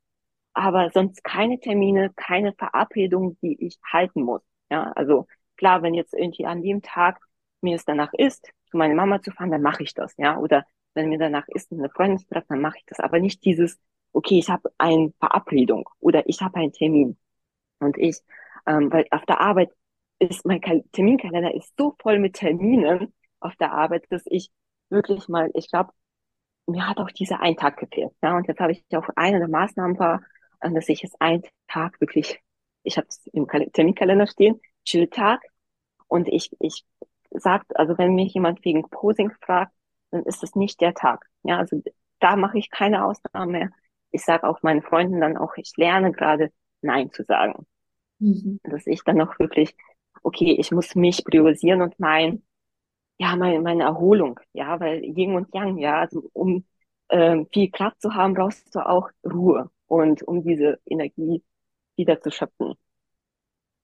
aber sonst keine Termine, keine Verabredungen, die ich halten muss. Ja, also klar, wenn jetzt irgendwie an dem Tag mir es danach ist, zu meiner Mama zu fahren, dann mache ich das, ja. Oder wenn mir danach ist, eine Freundin zu treffen, dann mache ich das. Aber nicht dieses, okay, ich habe eine Verabredung oder ich habe einen Termin. Und ich, ähm, weil auf der Arbeit ist mein Terminkalender ist so voll mit Terminen auf der Arbeit, dass ich wirklich mal, ich glaube, mir hat auch dieser ein Tag gefehlt. Ja, und jetzt habe ich auch eine der Maßnahmen war, äh, dass ich jetzt einen Tag wirklich, ich habe es im Terminkalender stehen, Chill-Tag. Und ich, ich sagt, also wenn mich jemand wegen Posing fragt, dann ist es nicht der Tag. Ja, also da mache ich keine Ausnahme mehr. Ich sage auch meinen Freunden dann auch, ich lerne gerade Nein zu sagen. Mhm. Dass ich dann auch wirklich, okay, ich muss mich priorisieren und mein, ja, meine, meine Erholung, ja, weil Yin und Yang, ja, also um ähm, viel Kraft zu haben, brauchst du auch Ruhe und um diese Energie wieder zu schöpfen.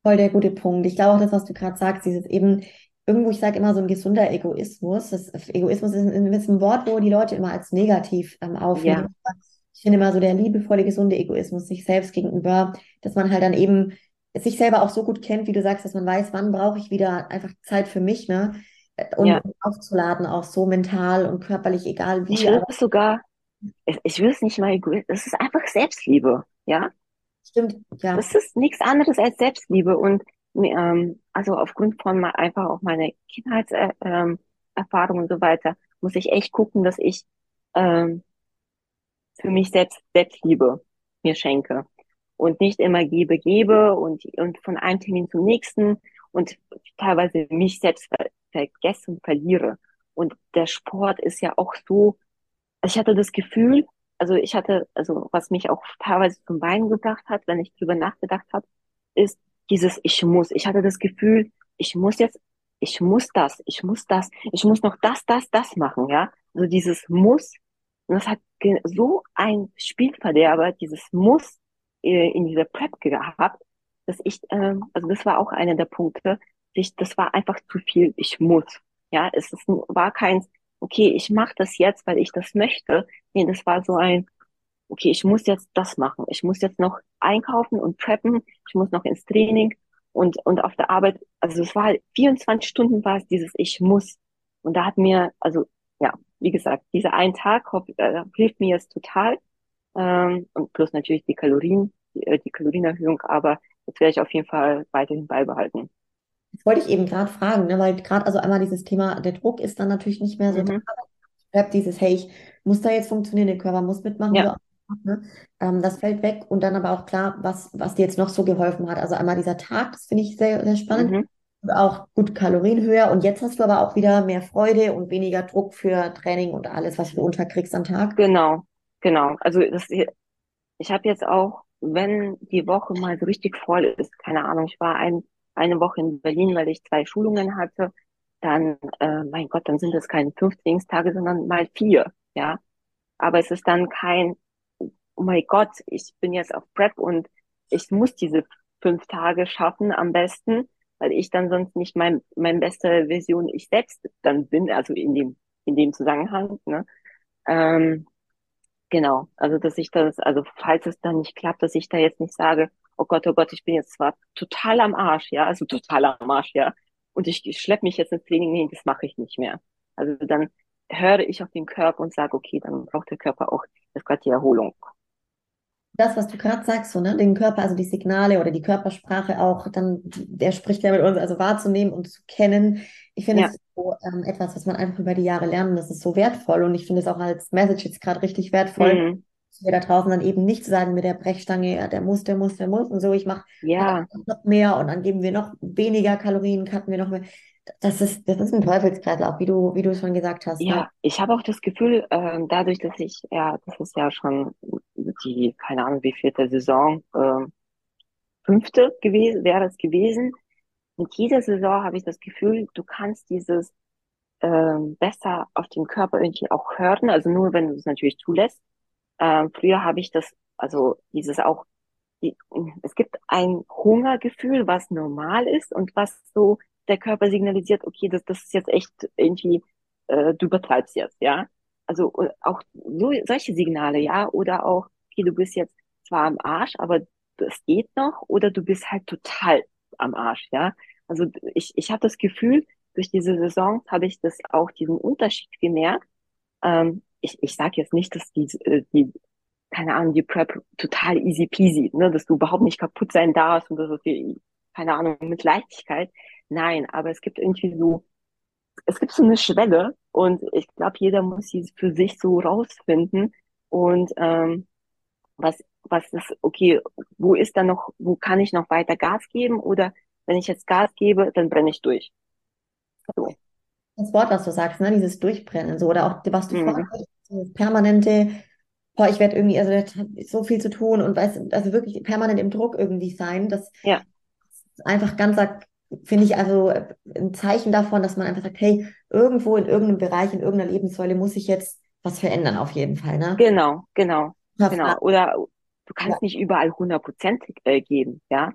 Voll der gute Punkt. Ich glaube auch das, was du gerade sagst, dieses eben irgendwo, ich sage immer so ein gesunder Egoismus. Das Egoismus ist ein, ist ein Wort, wo die Leute immer als negativ ähm, aufnehmen. Ja. Ich finde immer so der liebevolle, gesunde Egoismus sich selbst gegenüber, dass man halt dann eben sich selber auch so gut kennt, wie du sagst, dass man weiß, wann brauche ich wieder einfach Zeit für mich, ne? Und ja. aufzuladen, auch so mental und körperlich, egal wie. Ich würde es sogar, ich, ich will es nicht mal egoistisch, das ist einfach Selbstliebe, ja? Stimmt, ja. Das ist nichts anderes als Selbstliebe und ähm, also aufgrund von mal einfach auch meiner Kindheitserfahrung äh, ähm, und so weiter, muss ich echt gucken, dass ich ähm, für mich selbst Selbstliebe mir schenke und nicht immer gebe, gebe und, und von einem Termin zum nächsten und teilweise mich selbst ver vergesse und verliere. Und der Sport ist ja auch so, ich hatte das Gefühl, also ich hatte, also was mich auch teilweise zum Beinen gebracht hat, wenn ich drüber nachgedacht habe, ist, dieses Ich muss. Ich hatte das Gefühl, ich muss jetzt, ich muss das, ich muss das, ich muss noch das, das, das machen, ja. Also dieses Muss, und das hat so ein Spielverderber, dieses Muss äh, in dieser Prep gehabt, dass ich, ähm, also das war auch einer der Punkte, ich, das war einfach zu viel, ich muss. Ja, es ist, war kein, okay, ich mache das jetzt, weil ich das möchte. Nee, das war so ein, okay, ich muss jetzt das machen. Ich muss jetzt noch einkaufen und preppen. Ich muss noch ins Training und, und auf der Arbeit. Also es war halt 24 Stunden war es dieses Ich muss. Und da hat mir, also ja, wie gesagt, dieser ein Tag äh, hilft mir jetzt total. Ähm, und plus natürlich die Kalorien, die, äh, die Kalorienerhöhung, aber das werde ich auf jeden Fall weiterhin beibehalten. Das wollte ich eben gerade fragen, ne? weil gerade also einmal dieses Thema, der Druck ist dann natürlich nicht mehr so mhm. da. Dieses, hey, ich muss da jetzt funktionieren, der Körper muss mitmachen, ja. Ne? Ähm, das fällt weg und dann aber auch klar, was, was dir jetzt noch so geholfen hat. Also einmal dieser Tag, das finde ich sehr, sehr spannend. Mhm. Auch gut Kalorien höher. Und jetzt hast du aber auch wieder mehr Freude und weniger Druck für Training und alles, was du unterkriegst am Tag. Genau, genau. Also das, ich habe jetzt auch, wenn die Woche mal so richtig voll ist, keine Ahnung, ich war ein, eine Woche in Berlin, weil ich zwei Schulungen hatte, dann, äh, mein Gott, dann sind es keine fünf Trainingstage, sondern mal vier, ja. Aber es ist dann kein, oh mein Gott, ich bin jetzt auf Prep und ich muss diese fünf Tage schaffen am besten, weil ich dann sonst nicht mein, meine beste Version ich selbst dann bin, also in dem, in dem Zusammenhang, ne? Ähm, genau, also dass ich das, also falls es dann nicht klappt, dass ich da jetzt nicht sage, oh Gott, oh Gott, ich bin jetzt zwar total am Arsch, ja, also total am Arsch, ja, und ich, ich schleppe mich jetzt ins Training hin, das mache ich nicht mehr. Also dann höre ich auf den Körper und sage, okay, dann braucht der Körper auch jetzt gerade die Erholung das, was du gerade sagst, so, ne, den Körper, also die Signale oder die Körpersprache auch, dann, der spricht ja mit uns, also wahrzunehmen und zu kennen. Ich finde ja. es so ähm, etwas, was man einfach über die Jahre lernt. Das ist so wertvoll und ich finde es auch als Message jetzt gerade richtig wertvoll. Mhm. wir da draußen dann eben nicht zu sagen mit der Brechstange, ja, der muss, der muss, der muss und so, ich mache Ja, noch mehr und dann geben wir noch weniger Kalorien, cutten wir noch mehr. Das ist, das ist ein Teufelskreislauf, wie du, wie du es schon gesagt hast. Ne? ja, ich habe auch das Gefühl, ähm, dadurch, dass ich, ja, das ist ja schon die, keine Ahnung, wie vierte Saison, ähm, fünfte gewesen, wäre es gewesen. Mit jeder Saison habe ich das Gefühl, du kannst dieses ähm, besser auf den Körper irgendwie auch hören, also nur wenn du es natürlich zulässt. Ähm, früher habe ich das, also dieses auch, die, es gibt ein Hungergefühl, was normal ist und was so der Körper signalisiert, okay, das, das ist jetzt echt irgendwie, äh, du übertreibst jetzt, ja. Also äh, auch so, solche Signale, ja, oder auch, okay, du bist jetzt zwar am Arsch, aber es geht noch, oder du bist halt total am Arsch, ja. Also ich, ich habe das Gefühl, durch diese Saison habe ich das auch diesen Unterschied gemerkt. Ähm, ich ich sage jetzt nicht, dass die, äh, die, keine Ahnung, die Prep total easy peasy, ne, dass du überhaupt nicht kaputt sein darfst und das ist die, keine Ahnung, mit Leichtigkeit. Nein, aber es gibt irgendwie so, es gibt so eine Schwelle und ich glaube, jeder muss sie für sich so rausfinden und ähm, was, was ist, okay, wo ist da noch, wo kann ich noch weiter Gas geben oder wenn ich jetzt Gas gebe, dann brenne ich durch. So. Das Wort, was du sagst, ne, dieses Durchbrennen, so, oder auch, was du Mhm. dieses permanente, boah, ich werde irgendwie, also so viel zu tun und weiß, also wirklich permanent im Druck irgendwie sein, das Ja, ist einfach ganz, finde ich, also ein Zeichen davon, dass man einfach sagt, hey, irgendwo in irgendeinem Bereich, in irgendeiner Lebenssäule muss ich jetzt was verändern, auf jeden Fall, ne? genau, genau, Ja, genau. Oder du ja, kannst nicht überall hundertprozentig äh, geben, ja.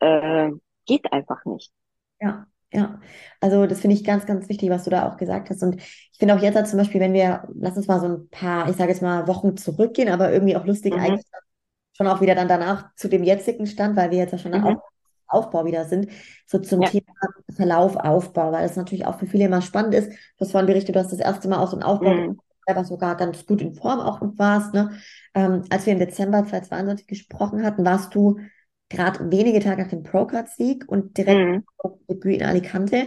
Äh, geht einfach nicht. ja. ja. Also das finde ich ganz, ganz wichtig, was du da auch gesagt hast. Und ich finde auch jetzt halt zum Beispiel, wenn wir, lass uns mal so ein paar, ich sage jetzt mal Wochen zurückgehen, aber irgendwie auch lustig Mhm, eigentlich schon auch wieder dann danach zu dem jetzigen Stand, weil wir jetzt ja schon mhm, Aufbau wieder sind, so zum ja, Thema Verlauf, Aufbau, weil das natürlich auch für viele immer spannend ist. Du hast vorhin berichtet, du hast das erste Mal auch so einen Aufbau, mhm, selber sogar ganz gut in Form auch noch warst. Ne? Ähm, als wir im Dezember 2022 gesprochen hatten, warst du gerade wenige Tage nach dem Pro-Card-Sieg und direkt mhm, Debüt in Alicante.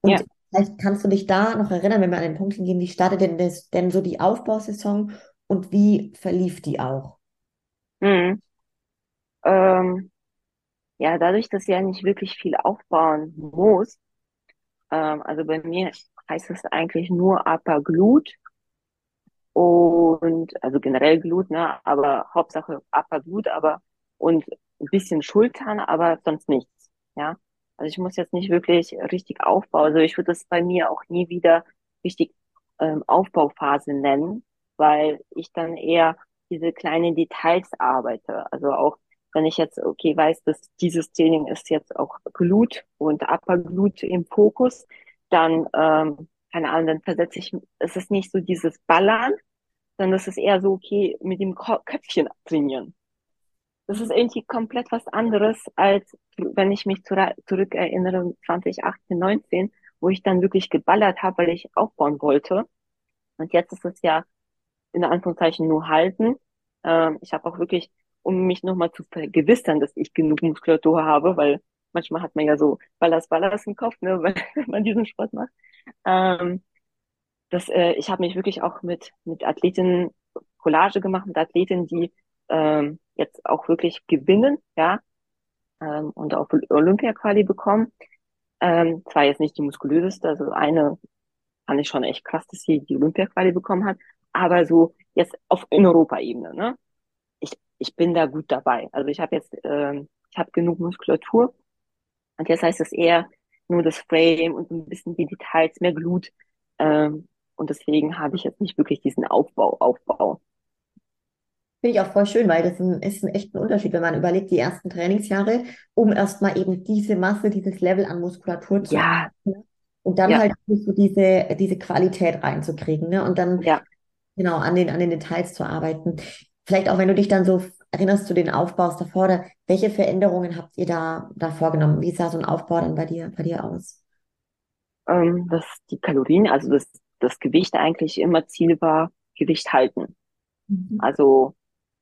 Und ja, vielleicht kannst du dich da noch erinnern, wenn wir an den Punkt hingehen, wie startet denn, das, denn so die Aufbausaison und wie verlief die auch? mhm. Ähm, ja, dadurch, dass ich ja nicht wirklich viel aufbauen muss, ähm, also bei mir heißt es eigentlich nur Upper Glut und also generell Glut, ne, aber Hauptsache Upper Glut, aber und ein bisschen Schultern, aber sonst nichts, ja. Also ich muss jetzt nicht wirklich richtig aufbauen. Also ich würde das bei mir auch nie wieder richtig ähm, Aufbauphase nennen, weil ich dann eher diese kleinen Details arbeite. Also auch wenn ich jetzt, okay, weiß, dass dieses Training ist jetzt auch Glut und Upper Glut im Fokus, dann, ähm, keine Ahnung, dann versetze ich, es ist nicht so dieses Ballern, sondern es ist eher so, okay, mit dem Köpfchen trainieren. Das ist irgendwie komplett was anderes, als wenn ich mich zurück zurückerinnere, 2018, 19, wo ich dann wirklich geballert habe, weil ich aufbauen wollte. Und jetzt ist es ja in Anführungszeichen nur halten. Ähm, ich habe auch wirklich, um mich nochmal zu vergewissern, dass ich genug Muskulatur habe, weil manchmal hat man ja so Ballast, Ballast im Kopf, ne, wenn man diesen Sport macht. Ähm, das, äh, ich habe mich wirklich auch mit, mit Athletinnen Collage gemacht, mit Athletinnen, die ähm, jetzt auch wirklich gewinnen, ja, ähm, und auch Olympia-Quali bekommen. Ähm, zwar jetzt nicht die muskulöseste, also eine fand ich schon echt krass, dass sie die Olympia-Quali bekommen hat, aber so jetzt auf in Europa-Ebene, ne? Ich, bin da gut dabei. Also ich habe jetzt, ähm, ich habe genug Muskulatur und jetzt heißt es eher nur das Frame und ein bisschen die Details, mehr Glut. Ähm, und deswegen habe ich jetzt nicht wirklich diesen Aufbau, Aufbau. Finde ich auch voll schön, weil das ist ein echter Unterschied, wenn man überlegt, die ersten Trainingsjahre, um erstmal eben diese Masse, dieses Level an Muskulatur zu Ja, und dann ja, halt so diese, diese Qualität reinzukriegen, ne? Und dann ja. genau an den, an den Details zu arbeiten. Vielleicht auch, wenn du dich dann so erinnerst zu den Aufbaus davor, da, welche Veränderungen habt ihr da, da vorgenommen? Wie sah so ein Aufbau dann bei dir, bei dir aus? Ähm, dass die Kalorien, also das, das Gewicht eigentlich immer Ziel war, Gewicht halten. Mhm. Also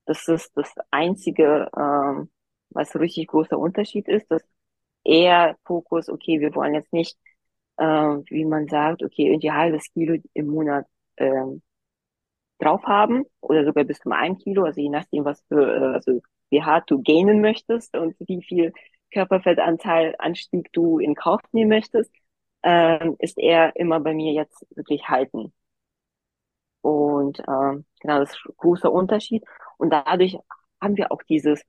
das ist das einzige, ähm, was richtig großer Unterschied ist, dass eher Fokus, okay, wir wollen jetzt nicht, ähm, wie man sagt, okay, irgendwie halbes Kilo im Monat ähm, drauf haben oder sogar bis zum einem Kilo, also je nachdem, was für, äh, also wie hart du gainen möchtest und wie viel Körperfettanteil Anstieg du in Kauf nehmen möchtest, ähm, ist er immer bei mir jetzt wirklich halten. Und ähm, genau, das ist ein großer Unterschied. Und dadurch haben wir auch dieses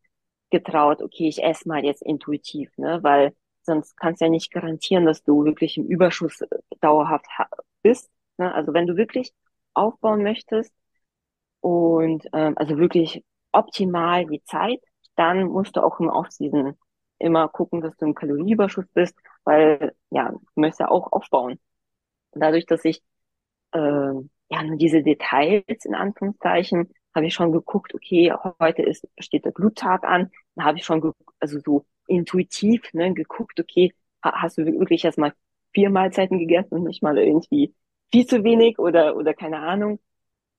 getraut, okay, ich esse mal jetzt intuitiv, ne? Weil sonst kannst du ja nicht garantieren, dass du wirklich im Überschuss äh, dauerhaft bist. Ne? Also wenn du wirklich aufbauen möchtest und ähm, also wirklich optimal die Zeit, dann musst du auch im Off-Season immer gucken, dass du im Kalorieüberschuss bist, weil ja, du möchtest ja auch aufbauen. Und dadurch, dass ich äh, ja nur diese Details in Anführungszeichen, habe ich schon geguckt, okay, heute ist steht der Bluttag an, dann habe ich schon also so intuitiv ne, geguckt, okay, hast du wirklich erstmal vier Mahlzeiten gegessen und nicht mal irgendwie viel zu wenig oder oder keine Ahnung,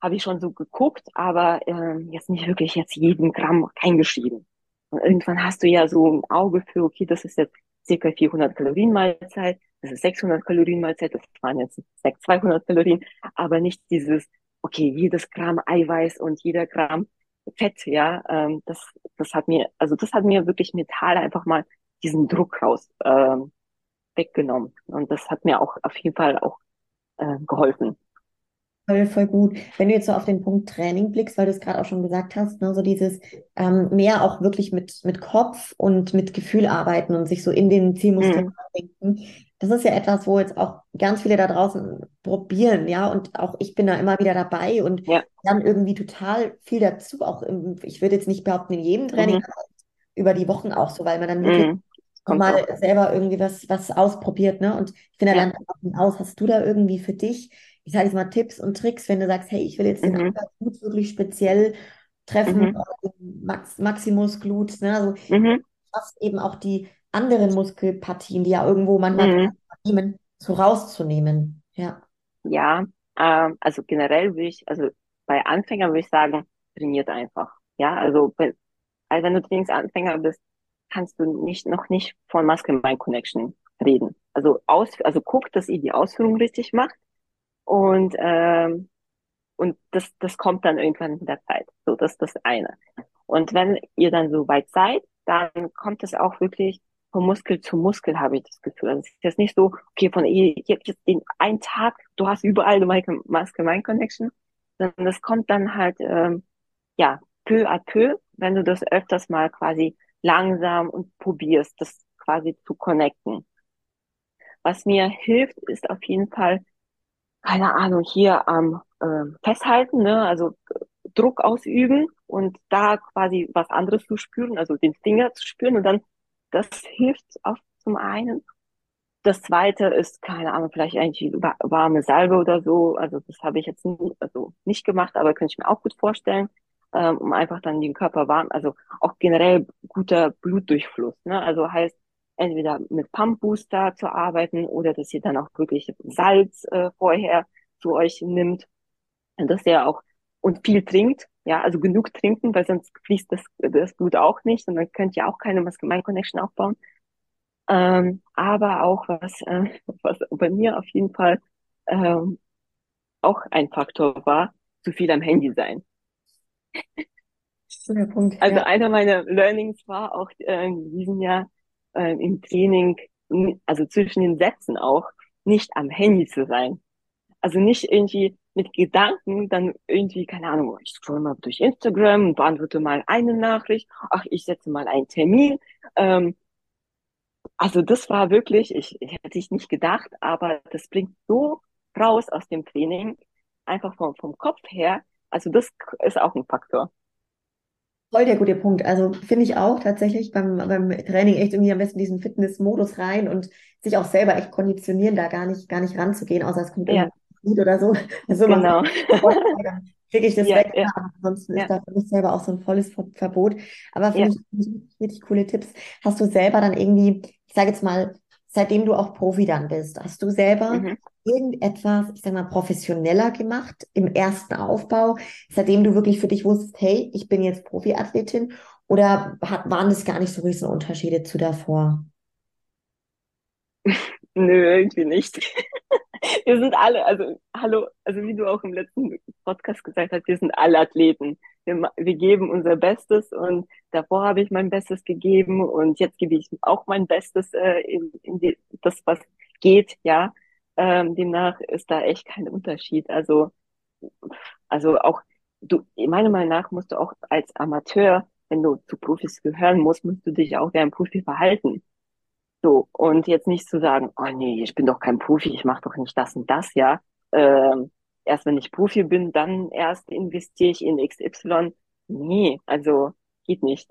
habe ich schon so geguckt, aber äh, jetzt nicht wirklich jetzt jeden Gramm reingeschrieben. Und irgendwann hast du ja so ein Auge für, okay, das ist jetzt circa 400 Kalorien Mahlzeit, das ist 600 Kalorien Mahlzeit, das waren jetzt 200 Kalorien, aber nicht dieses, okay, jedes Gramm Eiweiß und jeder Gramm Fett, ja, ähm, das, das hat mir, also das hat mir wirklich mental einfach mal diesen Druck raus ähm, weggenommen. Und das hat mir auch auf jeden Fall auch äh, geholfen. Voll, voll gut. Wenn du jetzt so auf den Punkt Training blickst, weil du es gerade auch schon gesagt hast, ne, so dieses ähm, mehr auch wirklich mit, mit Kopf und mit Gefühl arbeiten und sich so in den Zielmuskeln mhm. denken. Das ist ja etwas, wo jetzt auch ganz viele da draußen probieren, ja, und auch ich bin da immer wieder dabei und ja. dann irgendwie total viel dazu, auch im, ich würde jetzt nicht behaupten, in jedem Training, mhm. über die Wochen auch so, weil man dann wirklich mhm. mal selber irgendwie was, was ausprobiert, ne? Und ich finde, ja. dann aus, hast du da irgendwie für dich ich sage jetzt mal Tipps und Tricks, wenn du sagst, hey, ich will jetzt den mhm. Glut wirklich speziell treffen, mhm. Max, Maximus Glut, ne? also mhm. eben auch die anderen Muskelpartien, die ja irgendwo manchmal mhm. so rauszunehmen. Ja. Ja, ähm, also generell würde ich, also bei Anfängern würde ich sagen, trainiert einfach. Ja, also wenn, also wenn du Trainingsanfänger bist, kannst du nicht noch nicht von Muscle-Mind Connection reden. Also aus, also guck, dass ihr die Ausführung richtig macht und, ähm, und das, das kommt dann irgendwann in der Zeit. So, das ist das eine. Und wenn ihr dann so weit seid, dann kommt es auch wirklich von Muskel zu Muskel, habe ich das Gefühl. Also es ist jetzt nicht so, okay, von jetzt den einen Tag, du hast überall eine Muscle-Mind-Connection, sondern das kommt dann halt, ähm, ja, peu à peu, wenn du das öfters mal quasi langsam und probierst, das quasi zu connecten. Was mir hilft, ist auf jeden Fall keine Ahnung, hier am äh, Festhalten, ne? also Druck ausüben und da quasi was anderes zu spüren, also den Finger zu spüren und dann, das hilft auch zum einen. Das zweite ist, keine Ahnung, vielleicht eigentlich warme Salbe oder so. Also das habe ich jetzt nie, also nicht gemacht, aber könnte ich mir auch gut vorstellen, ähm, um einfach dann den Körper warm, also auch generell guter Blutdurchfluss. Ne? Also heißt, entweder mit Pump Booster zu arbeiten oder dass ihr dann auch wirklich Salz äh, vorher zu euch nimmt. Und dass ihr auch und viel trinkt, ja, also genug trinken, weil sonst fließt das, das Blut auch nicht und dann könnt ihr auch keine Muscle-Mind-Connection aufbauen. Ähm, aber auch was, äh, was bei mir auf jeden Fall ähm, auch ein Faktor war, zu viel am Handy sein. Punkt, also ja. einer meiner Learnings war auch äh, in diesem Jahr, äh, im Training, also zwischen den Sätzen auch, nicht am Handy zu sein. Also nicht irgendwie mit Gedanken dann irgendwie, keine Ahnung, ich scroll mal durch Instagram beantworte mal eine Nachricht, ach, ich setze mal einen Termin. Ähm, also das war wirklich, ich, ich hätte ich nicht gedacht, aber das bringt so raus aus dem Training, einfach vom, vom Kopf her. Also das ist auch ein Faktor. Voll der gute Punkt. Also finde ich auch tatsächlich beim, beim Training echt irgendwie am besten diesen Fitness-Modus rein und sich auch selber echt konditionieren, da gar nicht, gar nicht ranzugehen, außer es kommt ja. Lied oder so. Also genau. dann kriege ich das ja, weg. Ja. Ansonsten ja. ist da für mich selber auch so ein volles Verbot. Aber finde ja. ich richtig coole Tipps. Hast du selber dann irgendwie, ich sage jetzt mal, seitdem du auch Profi dann bist, hast du selber mhm. irgendetwas, ich sag mal, professioneller gemacht im ersten Aufbau, seitdem du wirklich für dich wusstest, hey, ich bin jetzt Profiathletin oder hat, waren das gar nicht so riesen Unterschiede zu davor? Nö, irgendwie nicht. wir sind alle, also hallo, also wie du auch im letzten Podcast gesagt hast, wir sind alle Athleten. Wir, wir geben unser Bestes und davor habe ich mein Bestes gegeben und jetzt gebe ich auch mein Bestes äh, in, in die, das, was geht, ja. Ähm, demnach ist da echt kein Unterschied. Also, also auch du, meiner Meinung nach musst du auch als Amateur, wenn du zu Profis gehören musst, musst du dich auch wie ein Profi verhalten. So, und jetzt nicht zu sagen, oh nee, ich bin doch kein Profi, ich mache doch nicht das und das, ja. Ähm, erst wenn ich Profi bin, dann erst investiere ich in XY. Nee, also geht nicht.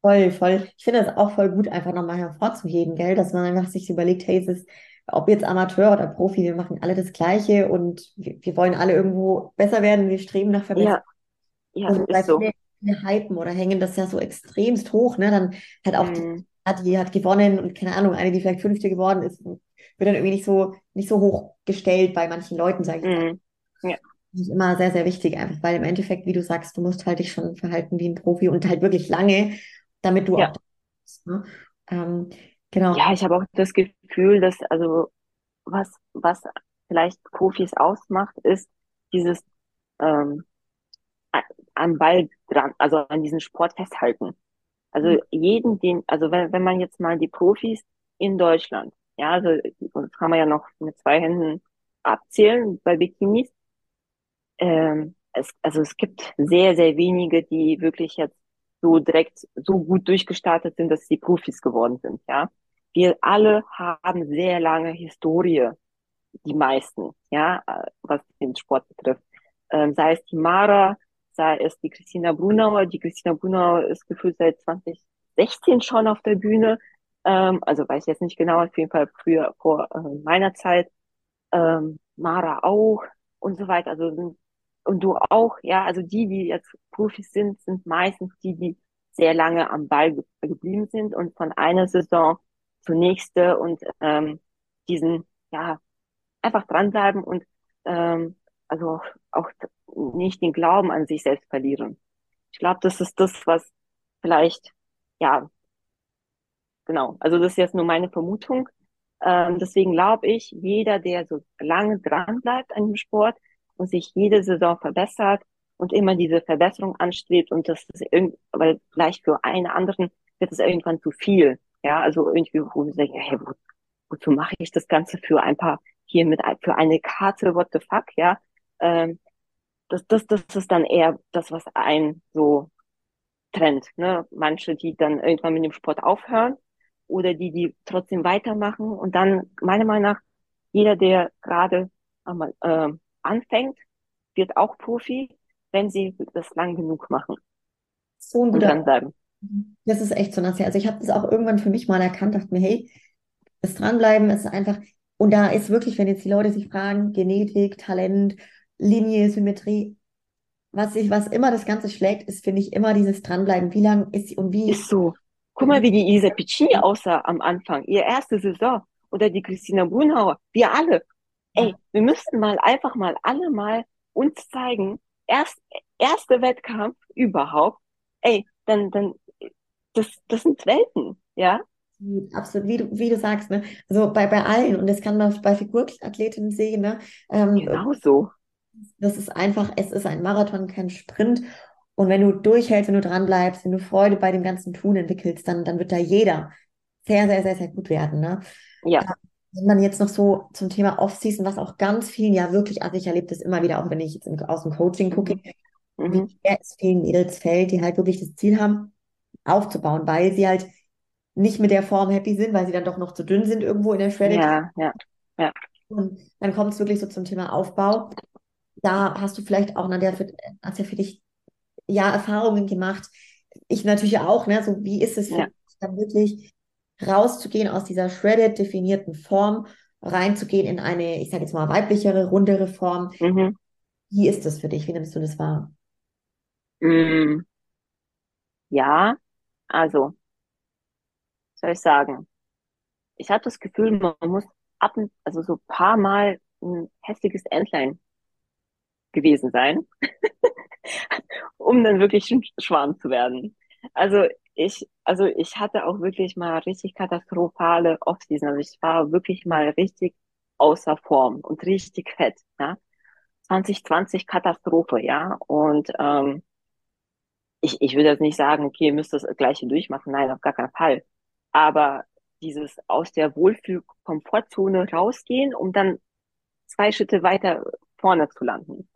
Voll, voll. Ich finde das auch voll gut, einfach nochmal hervorzuheben, gell, dass man einfach sich überlegt, hey, es ist, ob jetzt Amateur oder Profi, wir machen alle das Gleiche und wir, wir wollen alle irgendwo besser werden, wir streben nach Verbesserung. Ja, ja, und ist so. Viele hypen oder hängen das ja so extremst hoch, ne? Dann hat auch mm. die hat, die hat gewonnen und keine Ahnung, eine, die vielleicht Fünfte geworden ist, wird dann irgendwie nicht so, nicht so hoch gestellt bei manchen Leuten, sage ich mal. Mhm. Ja. Das ist immer sehr, sehr wichtig, einfach, weil im Endeffekt, wie du sagst, du musst halt dich schon verhalten wie ein Profi und halt wirklich lange, damit du ja. auch bist, ne? ähm, genau. Ja, ich habe auch das Gefühl, dass, also, was, was vielleicht Profis ausmacht, ist dieses ähm, am Ball dran, also an diesem Sport festhalten. Also mhm. jeden, den, also wenn, wenn man jetzt mal die Profis in Deutschland, ja, also das kann man ja noch mit zwei Händen abzählen bei Bikinis. Ähm, es, also es gibt sehr, sehr wenige, die wirklich jetzt so direkt so gut durchgestartet sind, dass sie Profis geworden sind, ja. Wir alle haben sehr lange Historie, die meisten, ja, was den Sport betrifft. Ähm, sei es die Mara, sei es die Christina Brunauer. Die Christina Brunauer ist gefühlt seit 2016 schon auf der Bühne. Ähm, also weiß ich jetzt nicht genau, auf jeden Fall früher vor äh, meiner Zeit. Ähm, Mara auch und so weiter. Also und du auch, ja, also die, die jetzt Profis sind, sind meistens die, die sehr lange am Ball ge geblieben sind und von einer Saison zur nächste und ähm, diesen, ja, einfach dranbleiben und ähm, also auch nicht den Glauben an sich selbst verlieren. Ich glaube, das ist das, was vielleicht, ja, genau, also das ist jetzt nur meine Vermutung. Ähm, deswegen glaube ich, jeder, der so lange dran bleibt an dem Sport und sich jede Saison verbessert und immer diese Verbesserung anstrebt und das ist irgendwie, weil vielleicht für einen anderen wird es irgendwann zu viel. Ja, also irgendwie, wo ich denke, hey, wo, wozu mache ich das Ganze für ein paar hier mit für eine Karte, what the fuck, ja? Ähm, das, das, das ist dann eher das, was einen so trennt. Ne? Manche, die dann irgendwann mit dem Sport aufhören oder die, die trotzdem weitermachen. Und dann, meiner Meinung nach, jeder, der gerade äh, anfängt, wird auch Profi, wenn sie das lang genug machen. So ein guter. Und dranbleiben. Das ist echt so nass. Also ich habe das auch irgendwann für mich mal erkannt, dachte mir, hey, das Dranbleiben ist einfach, und da ist wirklich, wenn jetzt die Leute sich fragen, Genetik, Talent, Linie, Symmetrie. Was ich, was immer das Ganze schlägt, ist, finde ich, immer dieses Dranbleiben. Wie lang ist sie und wie. Ist so. Guck mal, wie die Isa Piccini aussah am Anfang. Ihr erste Saison. Oder die Christina Brunauer. Wir alle. Ey, wir müssten mal einfach mal alle mal uns zeigen. Erst, erste Wettkampf überhaupt. Ey, dann, dann, das, das sind Welten, ja? Absolut, wie du, wie du sagst, ne? Also bei, bei allen, und das kann man bei Figurathletinnen sehen, ne? Ähm, genau so. Das ist einfach, es ist ein Marathon, kein Sprint. Und wenn du durchhältst, wenn du dranbleibst, wenn du Freude bei dem ganzen Tun entwickelst, dann, dann wird da jeder sehr, sehr, sehr, sehr gut werden. Ne? Ja. Ähm, wenn man jetzt noch so zum Thema Off-Season, was auch ganz vielen ja wirklich, also ich erlebe das immer wieder, auch wenn ich jetzt aus dem Coaching gucke, mhm. wie schwer es vielen Mädels fällt, die halt wirklich das Ziel haben, aufzubauen, weil sie halt nicht mit der Form happy sind, weil sie dann doch noch zu dünn sind irgendwo in der Shredded. Ja, ja, ja. Und dann kommt es wirklich so zum Thema Aufbau da hast du vielleicht auch, na, der hast ja für dich ja Erfahrungen gemacht. Ich natürlich auch, ne? So wie ist es für ja. dich dann wirklich rauszugehen aus dieser shredded definierten Form, reinzugehen in eine, ich sage jetzt mal, weiblichere, rundere Form. Mhm. Wie ist das für dich? Wie nimmst du das wahr? Mm. Ja, also, soll ich sagen, ich habe das Gefühl, man muss ab, also so paar Mal ein hässliches Entlein gewesen sein, um dann wirklich schwarm zu werden. Also ich, also ich hatte auch wirklich mal richtig katastrophale Offseason. Also ich war wirklich mal richtig außer Form und richtig fett, ja. 2020 Katastrophe, ja. Und ähm, ich, ich würde jetzt nicht sagen, okay, ihr müsst das Gleiche durchmachen. Nein, auf gar keinen Fall. Aber dieses aus der Wohlfühl-Komfortzone rausgehen, um dann zwei Schritte weiter vorne zu landen.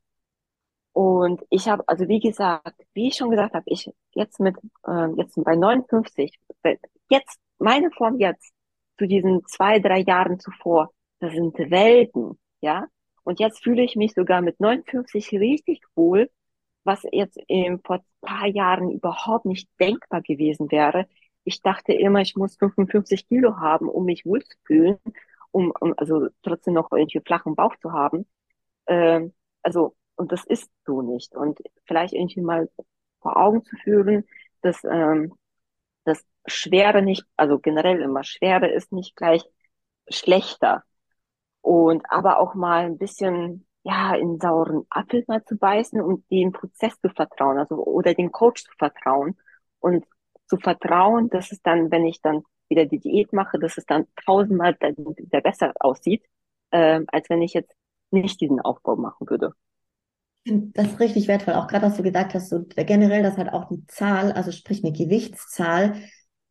Und ich habe, also wie gesagt, wie ich schon gesagt habe, ich jetzt mit, äh, jetzt bei 59, jetzt, meine Form jetzt, zu diesen zwei, drei Jahren zuvor, das sind Welten, ja. Und jetzt fühle ich mich sogar mit 59 richtig wohl, was jetzt im, vor paar Jahren überhaupt nicht denkbar gewesen wäre. Ich dachte immer, ich muss 55 Kilo haben, um mich wohlzufühlen, um, um also trotzdem noch irgendwie flachen Bauch zu haben. Ähm, also, und das ist so nicht. Und vielleicht irgendwie mal vor Augen zu führen, dass ähm, das Schwere nicht, also generell immer Schwere ist nicht gleich schlechter. Und aber auch mal ein bisschen ja, in sauren Apfel mal zu beißen und den Prozess zu vertrauen, also oder den Coach zu vertrauen und zu vertrauen, dass es dann, wenn ich dann wieder die Diät mache, dass es dann tausendmal wieder besser aussieht, äh, als wenn ich jetzt nicht diesen Aufbau machen würde. Das ist richtig wertvoll, auch gerade was du gesagt hast, so generell, dass halt auch die Zahl, also sprich eine Gewichtszahl,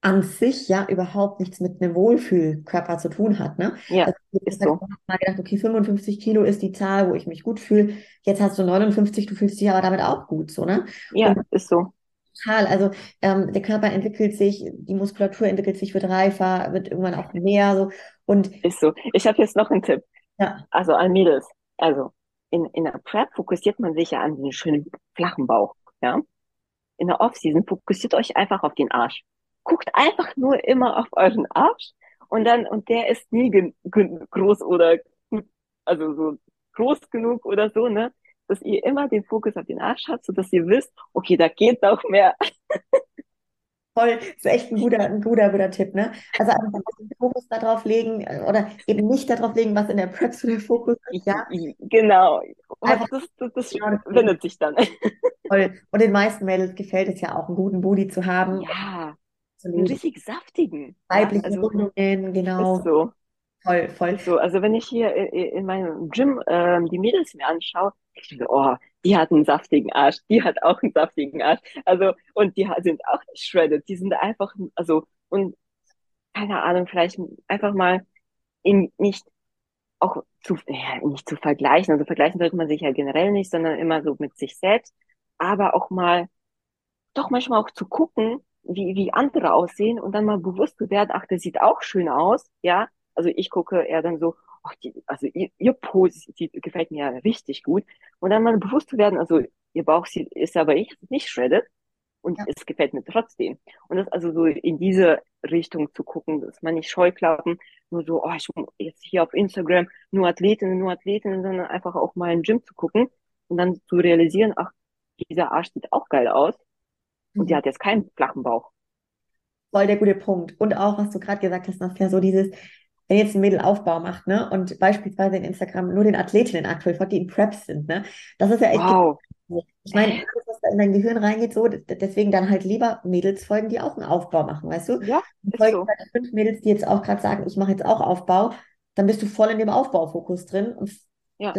an sich ja überhaupt nichts mit einem Wohlfühlkörper zu tun hat. Ne? Ja, also, ist so. Mal gedacht, okay, 55 Kilo ist die Zahl, wo ich mich gut fühle. Jetzt hast du 59, du fühlst dich aber damit auch gut, so, ne? Ja, Und ist so. Total. Also ähm, der Körper entwickelt sich, die Muskulatur entwickelt sich, wird reifer, wird irgendwann auch mehr. So. Und ist so. Ich habe jetzt noch einen Tipp. Ja. Also an Mädels. Also in, in der Prep fokussiert man sich ja an den schönen flachen Bauch. Ja. In der Offseason fokussiert euch einfach auf den Arsch guckt einfach nur immer auf euren Arsch und dann, und der ist nie groß oder gut, also so groß genug oder so, ne? Dass ihr immer den Fokus auf den Arsch habt, so dass ihr wisst, okay, da geht noch mehr. Voll, ist echt ein guter, ein guter, guter Tipp, ne? Also einfach den Fokus darauf legen oder eben nicht darauf legen, was in der Prep so der Fokus ist, ja? Genau. Einfach, das, das, das genau, wendet sich dann. Voll. Und den meisten Mädels gefällt es ja auch, einen guten Booty zu haben. Ja. Einen richtig saftigen. Weibliche ja, also, Rundungen, genau. Ist so. Voll, voll. So. Also wenn ich hier in meinem Gym ähm, die Mädels mir anschaue, ich denke, oh, die hat einen saftigen Arsch, die hat auch einen saftigen Arsch. Also, und die sind auch nicht shredded, die sind einfach, also, und keine Ahnung, vielleicht einfach mal in, nicht auch zu, ja, nicht zu vergleichen. Also vergleichen sollte man sich ja generell nicht, sondern immer so mit sich selbst. Aber auch mal, doch manchmal auch zu gucken, wie, wie andere aussehen und dann mal bewusst zu werden, ach, der sieht auch schön aus, ja. Also ich gucke eher dann so, ach, die, also ihr, ihr Pose die gefällt mir ja richtig gut. Und dann mal bewusst zu werden, also ihr Bauch sieht, ist aber ich nicht shredded und ja. es gefällt mir trotzdem. Und das also so in diese Richtung zu gucken, dass man nicht Scheuklappen, nur so, oh, ich jetzt hier auf Instagram nur Athletinnen, nur Athletinnen, sondern einfach auch mal im Gym zu gucken und dann zu realisieren, ach, dieser Arsch sieht auch geil aus und die mhm. hat jetzt keinen flachen Bauch. Voll der gute Punkt. Und auch, was du gerade gesagt hast, Nastja, so dieses, wenn jetzt ein Mädel Aufbau macht, ne, und beispielsweise in Instagram nur den Athletinnen aktuell folgt, die in Preps sind, ne, das ist ja echt. Wow. Ich meine, alles, was da in dein Gehirn reingeht, so, deswegen dann halt lieber Mädels folgen, die auch einen Aufbau machen, weißt du? Ja. Und folgen so. halt fünf Mädels, die jetzt auch gerade sagen, ich mache jetzt auch Aufbau, dann bist du voll in dem Aufbaufokus drin und ja.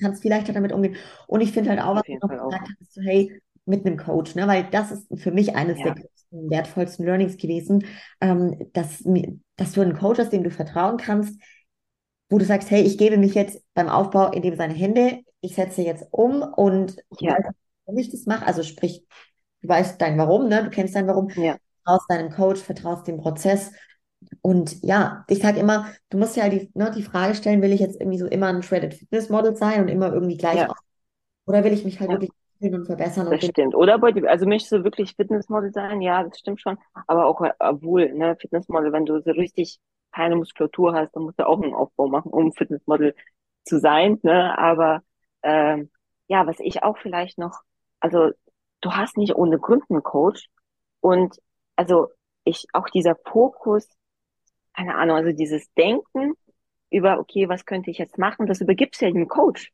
kannst vielleicht damit umgehen. Und ich finde halt auch, was du noch gesagt hast, so, hey, mit einem Coach, ne? weil das ist für mich eines ja. der wertvollsten Learnings gewesen, ähm, dass, dass du einen Coach hast, dem du vertrauen kannst, wo du sagst, hey, ich gebe mich jetzt beim Aufbau in dem seine Hände, ich setze jetzt um und ja. weiß, warum ich das mache, also sprich, du weißt dein Warum, ne? du kennst dein Warum, ja. vertraust deinem Coach, vertraust dem Prozess und ja, ich sage immer, du musst ja die, ne, die Frage stellen, will ich jetzt irgendwie so immer ein Shredded Fitness Model sein und immer irgendwie gleich ja. oder will ich mich halt wirklich verbessern. Das stimmt. Oder Body, also möchtest du wirklich Fitnessmodel sein? Ja, das stimmt schon. Aber auch, obwohl, ne, Fitnessmodel, wenn du so richtig keine Muskulatur hast, dann musst du auch einen Aufbau machen, um Fitnessmodel zu sein, ne, aber, ähm, ja, was ich auch vielleicht noch, also, du hast nicht ohne Grund einen Coach und, also, ich, auch dieser Fokus, keine Ahnung, also dieses Denken über, okay, was könnte ich jetzt machen, das übergibst du ja dem Coach.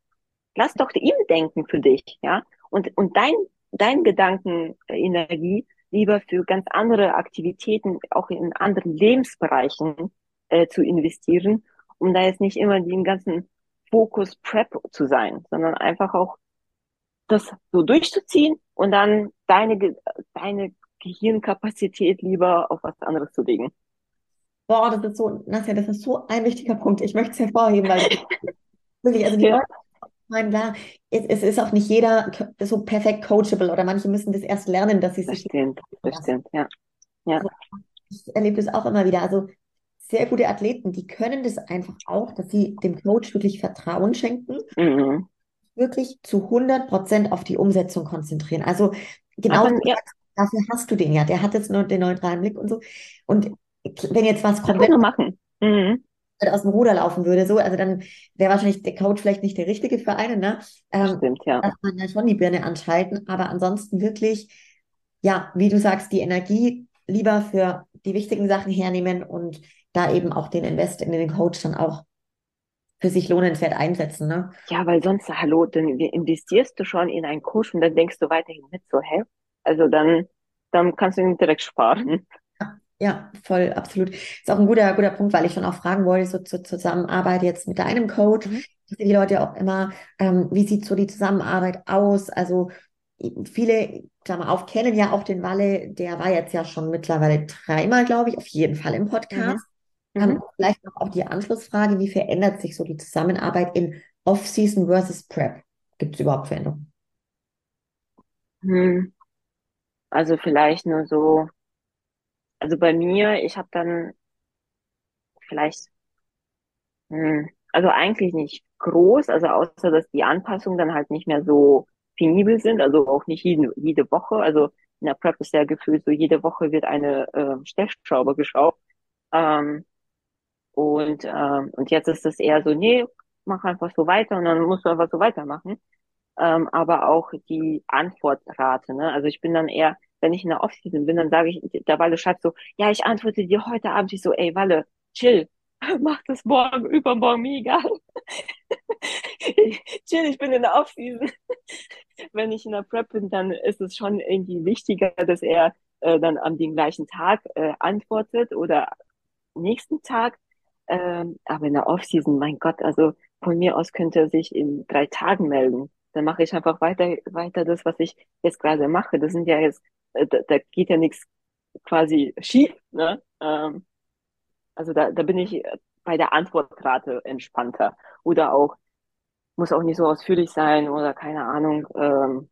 Lass doch ihm denken für dich, ja und, und dein, dein Gedankenenergie lieber für ganz andere Aktivitäten, auch in anderen Lebensbereichen äh, zu investieren, um da jetzt nicht immer den ganzen Fokus Prep zu sein, sondern einfach auch das so durchzuziehen und dann deine, deine Gehirnkapazität lieber auf was anderes zu legen. Boah, das ist so, Nasja, das ist so ein wichtiger Punkt. Ich möchte es hervorheben, weil wirklich, also die ja. Leute, meine, klar, es, es, ist auch nicht jeder so perfekt coachable oder manche müssen das erst lernen, dass sie das sich. Stimmt, das stimmt, ja. ja. Also, ich erlebe das auch immer wieder. Also sehr gute Athleten, die können das einfach auch, dass sie dem Coach wirklich Vertrauen schenken, mhm. wirklich zu 100 Prozent auf die Umsetzung konzentrieren. Also genau Aber, ja. dafür hast du den ja. Der hat jetzt nur den neutralen Blick und so. Und wenn jetzt was komplett machen. Mhm. Aus dem Ruder laufen würde, so, also dann wäre wahrscheinlich der Coach vielleicht nicht der richtige für einen, ne? Ähm, Stimmt, ja. Dass man ja schon die Birne anschalten, aber ansonsten wirklich, ja, wie du sagst, die Energie lieber für die wichtigen Sachen hernehmen und da eben auch den Invest in den Coach dann auch für sich lohnenswert einsetzen, ne? Ja, weil sonst, hallo, dann investierst du schon in einen Coach und dann denkst du weiterhin mit, so, hä? Also dann, dann kannst du ihn direkt sparen. Ja, voll, absolut. Ist auch ein guter, guter Punkt, weil ich schon auch fragen wollte, so zur Zusammenarbeit jetzt mit deinem Coach. Mhm. Die Leute auch immer, ähm, wie sieht so die Zusammenarbeit aus? Also viele, Klammer auf, kennen ja auch den Walle, der war jetzt ja schon mittlerweile dreimal, glaube ich, auf jeden Fall im Podcast. Mhm. Ähm, vielleicht noch auch die Anschlussfrage, wie verändert sich so die Zusammenarbeit in Off-Season versus Prep? Gibt es überhaupt Veränderungen? Hm. Also vielleicht nur so also bei mir, ich habe dann vielleicht, hm, also eigentlich nicht groß, also außer dass die Anpassungen dann halt nicht mehr so penibel sind, also auch nicht jede, jede Woche. Also in der Prep ist ja gefühlt so, jede Woche wird eine äh, Stellschraube geschraubt. Ähm, und, ähm, und jetzt ist es eher so, nee, mach einfach so weiter und dann musst du einfach so weitermachen. Ähm, aber auch die Antwortrate, ne? Also ich bin dann eher, wenn ich in der Offseason bin, dann sage ich, der Walle schreibt so, ja, ich antworte dir heute Abend. Ich so, ey, Walle, chill, mach das morgen, übermorgen, mir egal. chill, ich bin in der Offseason. wenn ich in der Prep bin, dann ist es schon irgendwie wichtiger, dass er äh, dann am den gleichen Tag äh, antwortet oder nächsten Tag. Ähm, aber in der Offseason, mein Gott, also von mir aus könnte er sich in drei Tagen melden. Dann mache ich einfach weiter, weiter das, was ich jetzt gerade mache. Das sind ja jetzt da, da geht ja nichts quasi schief. Ne? Ähm, also da, da bin ich bei der Antwortrate entspannter. Oder auch, muss auch nicht so ausführlich sein oder keine Ahnung. Ähm,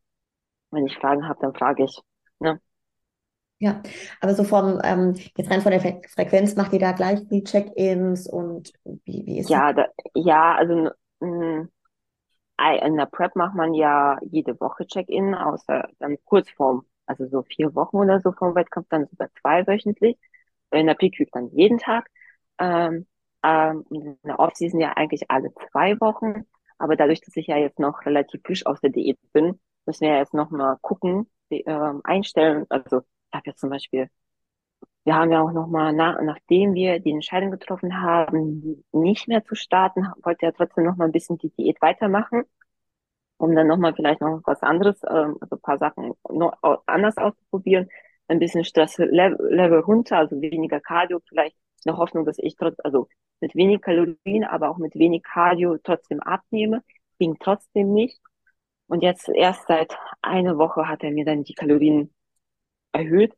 wenn ich Fragen habe, dann frage ich. Ne? Ja, aber so vom, ähm, jetzt rein von der Fre Frequenz, macht ihr da gleich die Check-ins und wie, wie ist ja, da, ja, also mh, in der Prep macht man ja jede Woche Check-in, außer dann kurz vorm also so vier Wochen oder so vom Wettkampf, dann sogar zwei wöchentlich. In der Peak dann jeden Tag. Ähm, ähm, in der Offseason ja eigentlich alle zwei Wochen. Aber dadurch, dass ich ja jetzt noch relativ frisch aus der Diät bin, müssen wir ja jetzt noch mal gucken, die, ähm, einstellen. Also ich habe jetzt zum Beispiel, wir haben ja auch noch mal, nach, nachdem wir die Entscheidung getroffen haben, nicht mehr zu starten, wollte ja trotzdem noch mal ein bisschen die Diät weitermachen um dann nochmal vielleicht noch was anderes, ähm, also paar Sachen noch anders auszuprobieren, ein bisschen Stresslevel runter, also weniger Cardio, vielleicht eine Hoffnung, dass ich trotz, also mit wenig Kalorien, aber auch mit wenig Cardio trotzdem abnehme, ging trotzdem nicht. Und jetzt erst seit einer Woche hat er mir dann die Kalorien erhöht.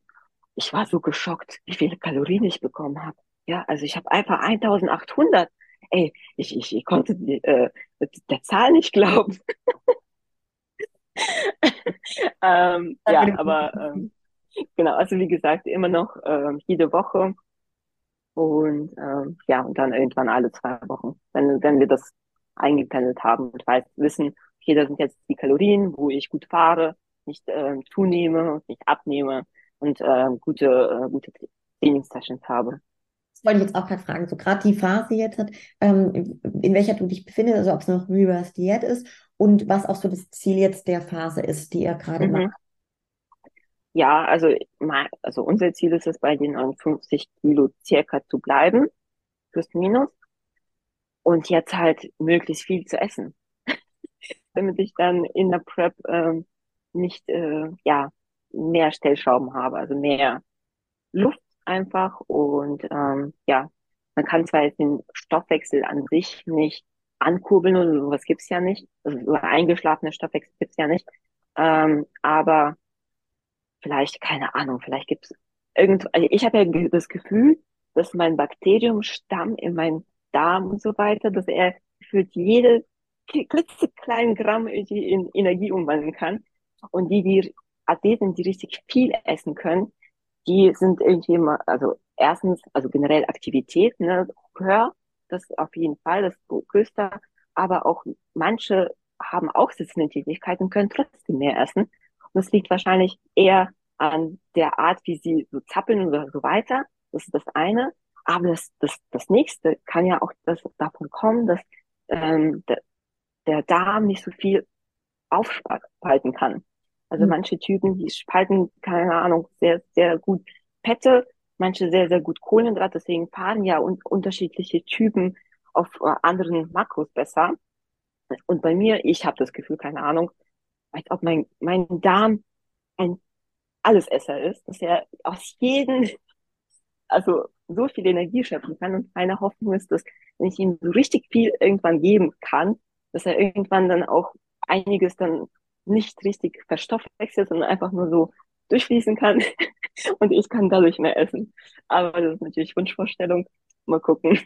Ich war so geschockt, wie viele Kalorien ich bekommen habe. Ja, also ich habe einfach 1800 ey, ich, ich, ich konnte die, äh, der Zahl nicht glauben. ähm, ja, aber ähm, genau, also wie gesagt, immer noch ähm, jede Woche. Und ähm, ja, und dann irgendwann alle zwei Wochen, wenn, wenn wir das eingependelt haben und weiß, wissen, okay, das sind jetzt die Kalorien, wo ich gut fahre, nicht äh, zunehme, nicht abnehme und äh, gute, äh, gute Trainingssessions habe wollte ich jetzt auch gerade fragen, so gerade die Phase jetzt hat, ähm, in welcher du dich befindest, also ob es noch Reverse Diät ist und was auch so das Ziel jetzt der Phase ist, die ihr gerade mhm. macht. Ja, also, also unser Ziel ist es, bei den 59 Kilo circa zu bleiben, plus minus. Und jetzt halt möglichst viel zu essen. Damit ich dann in der Prep ähm, nicht äh, ja mehr Stellschrauben habe, also mehr Luft einfach und ähm, ja, man kann zwar jetzt den Stoffwechsel an sich nicht ankurbeln oder sowas gibt's ja nicht. Also so eingeschlafene Stoffwechsel gibt's ja nicht. Ähm, aber vielleicht, keine Ahnung, vielleicht gibt's irgend, also ich habe ja das Gefühl, dass mein Bakteriumstamm in meinem Darm und so weiter, dass er für jede klitzekleinen Gramm in Energie umwandeln kann. Und die, die Athleten, die richtig viel essen können, die sind irgendwie immer, also erstens, also generell Aktivität, ne, höher, das auf jeden Fall, das größte, aber auch manche haben auch sitzende Tätigkeit und können trotzdem mehr essen. Und das liegt wahrscheinlich eher an der Art, wie sie so zappeln oder so weiter. Das ist das eine. Aber das, das, das nächste kann ja auch das davon kommen, dass ähm, der, der Darm nicht so viel aufspalten kann. Also mhm. manche Typen, die spalten, keine Ahnung, sehr, sehr gut Fette, manche sehr, sehr gut Kohlenhydrate. Deswegen fahren ja un unterschiedliche Typen auf äh, anderen Makros besser. Und bei mir, ich habe das Gefühl, keine Ahnung, als ob mein, mein Darm ein Allesesser ist, dass er aus jedem, also so viel Energie schöpfen kann. Und meine Hoffnung ist, dass wenn ich ihm so richtig viel irgendwann geben kann, dass er irgendwann dann auch einiges dann nicht richtig verstoffwechselt, sondern einfach nur so durchfließen kann und ich kann dadurch mehr essen. Aber das ist natürlich Wunschvorstellung. Mal gucken.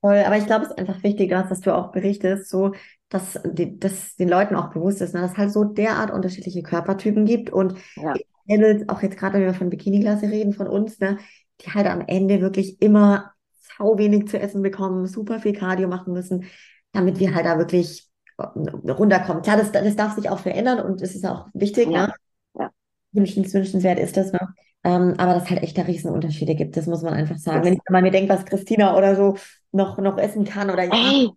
Voll, aber ich glaube, es ist einfach wichtig, dass du auch berichtest, so dass, die, dass den Leuten auch bewusst ist, ne, dass es halt so derart unterschiedliche Körpertypen gibt und ja. Mädels, auch jetzt gerade, wenn wir von Bikini-Klasse reden, von uns, ne, die halt am Ende wirklich immer sau wenig zu essen bekommen, super viel Cardio machen müssen, damit wir halt da wirklich runterkommen. Klar, das, das darf sich auch verändern und es ist auch wichtig, ja. ne? Ja. Wünschens, wünschenswert ist das, ne? Ähm, aber dass halt echt da Riesenunterschiede gibt, das muss man einfach sagen. Das Wenn ich mal mir denke, was Christina oder so noch, noch essen kann oder Ey,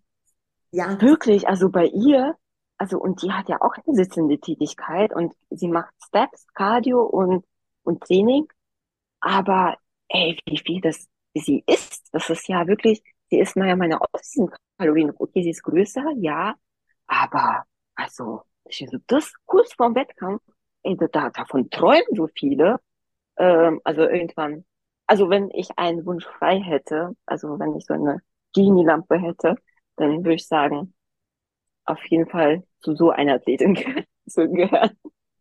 ja. Wirklich, also bei ihr, also und die hat ja auch eine sitzende Tätigkeit und sie macht Steps, Cardio und, und Training. Aber ey, wie viel das sie isst, das ist ja wirklich, sie isst naja meine Kalorien. Okay, sie ist größer, ja, aber also, das kurz vorm Wettkampf, ey, da, davon träumen so viele. Ähm, also irgendwann, also wenn ich einen Wunsch frei hätte, also wenn ich so eine Genie-Lampe hätte, dann würde ich sagen, auf jeden Fall zu so einer Athletin zu gehören.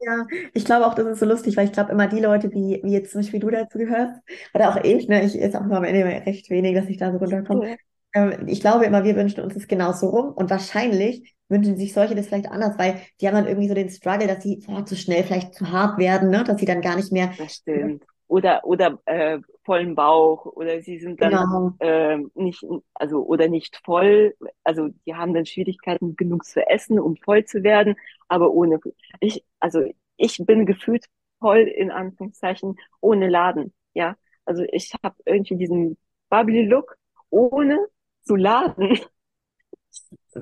Ja, ich glaube auch, das ist so lustig, weil ich glaube immer die Leute, wie, wie jetzt zum Beispiel du dazu gehörst, oder auch ich, ne, ich ist auch immer am Ende recht wenig, dass ich da so runterkomme. Ja. Ähm, ich glaube immer, wir wünschen uns das genauso rum und wahrscheinlich wünschen sich solche das vielleicht anders, weil die haben dann irgendwie so den Struggle, dass sie oh, zu schnell vielleicht zu hart werden, ne? dass sie dann gar nicht mehr. Das stimmt. Oder, oder äh, vollen Bauch oder sie sind dann genau. äh, nicht, also oder nicht voll, also die haben dann Schwierigkeiten genug zu essen, um voll zu werden, aber ohne ich, also ich bin gefühlt voll in Anführungszeichen ohne Laden, ja. Also ich habe irgendwie diesen bubbly Look ohne zu laden.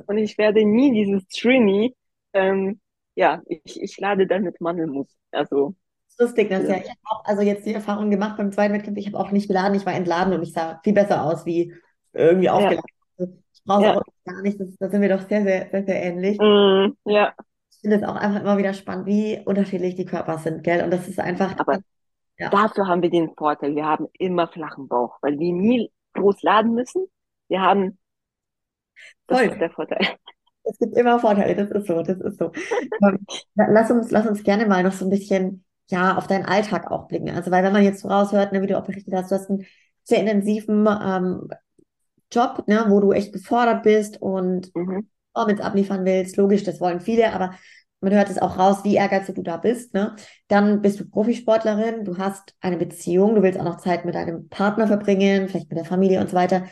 Und ich werde nie dieses Trini, ähm, ja, ich, ich lade dann mit Mandelmus. Also. Lustig, das ja. ja. Ich habe auch also jetzt die Erfahrung gemacht beim zweiten Wettkampf, ich habe auch nicht geladen, ich war entladen und ich sah viel besser aus wie irgendwie aufgeladen. Ja. Ich brauche ja. auch gar nicht, da sind wir doch sehr, sehr, sehr, sehr ähnlich. Mm, ja. Ich finde es auch einfach immer wieder spannend, wie unterschiedlich die Körper sind, gell? Und das ist einfach. Aber ja. dafür haben wir den Vorteil, wir haben immer flachen Bauch, weil wir nie groß laden müssen. Wir haben das Voll. ist der Vorteil. Es gibt immer Vorteile, das ist so, das ist so. Ähm, lass uns, lass uns gerne mal noch so ein bisschen, ja, auf deinen Alltag auch blicken. Also, weil wenn man jetzt so raushört, ne, wie du auch berichtet hast, du hast einen sehr intensiven ähm, Job, ne, wo du echt gefordert bist und mhm. Performance abliefern willst. Logisch, das wollen viele, aber man hört es auch raus, wie ehrgeizig du da bist. Ne? Dann bist du Profisportlerin, du hast eine Beziehung, du willst auch noch Zeit mit deinem Partner verbringen, vielleicht mit der Familie und so weiter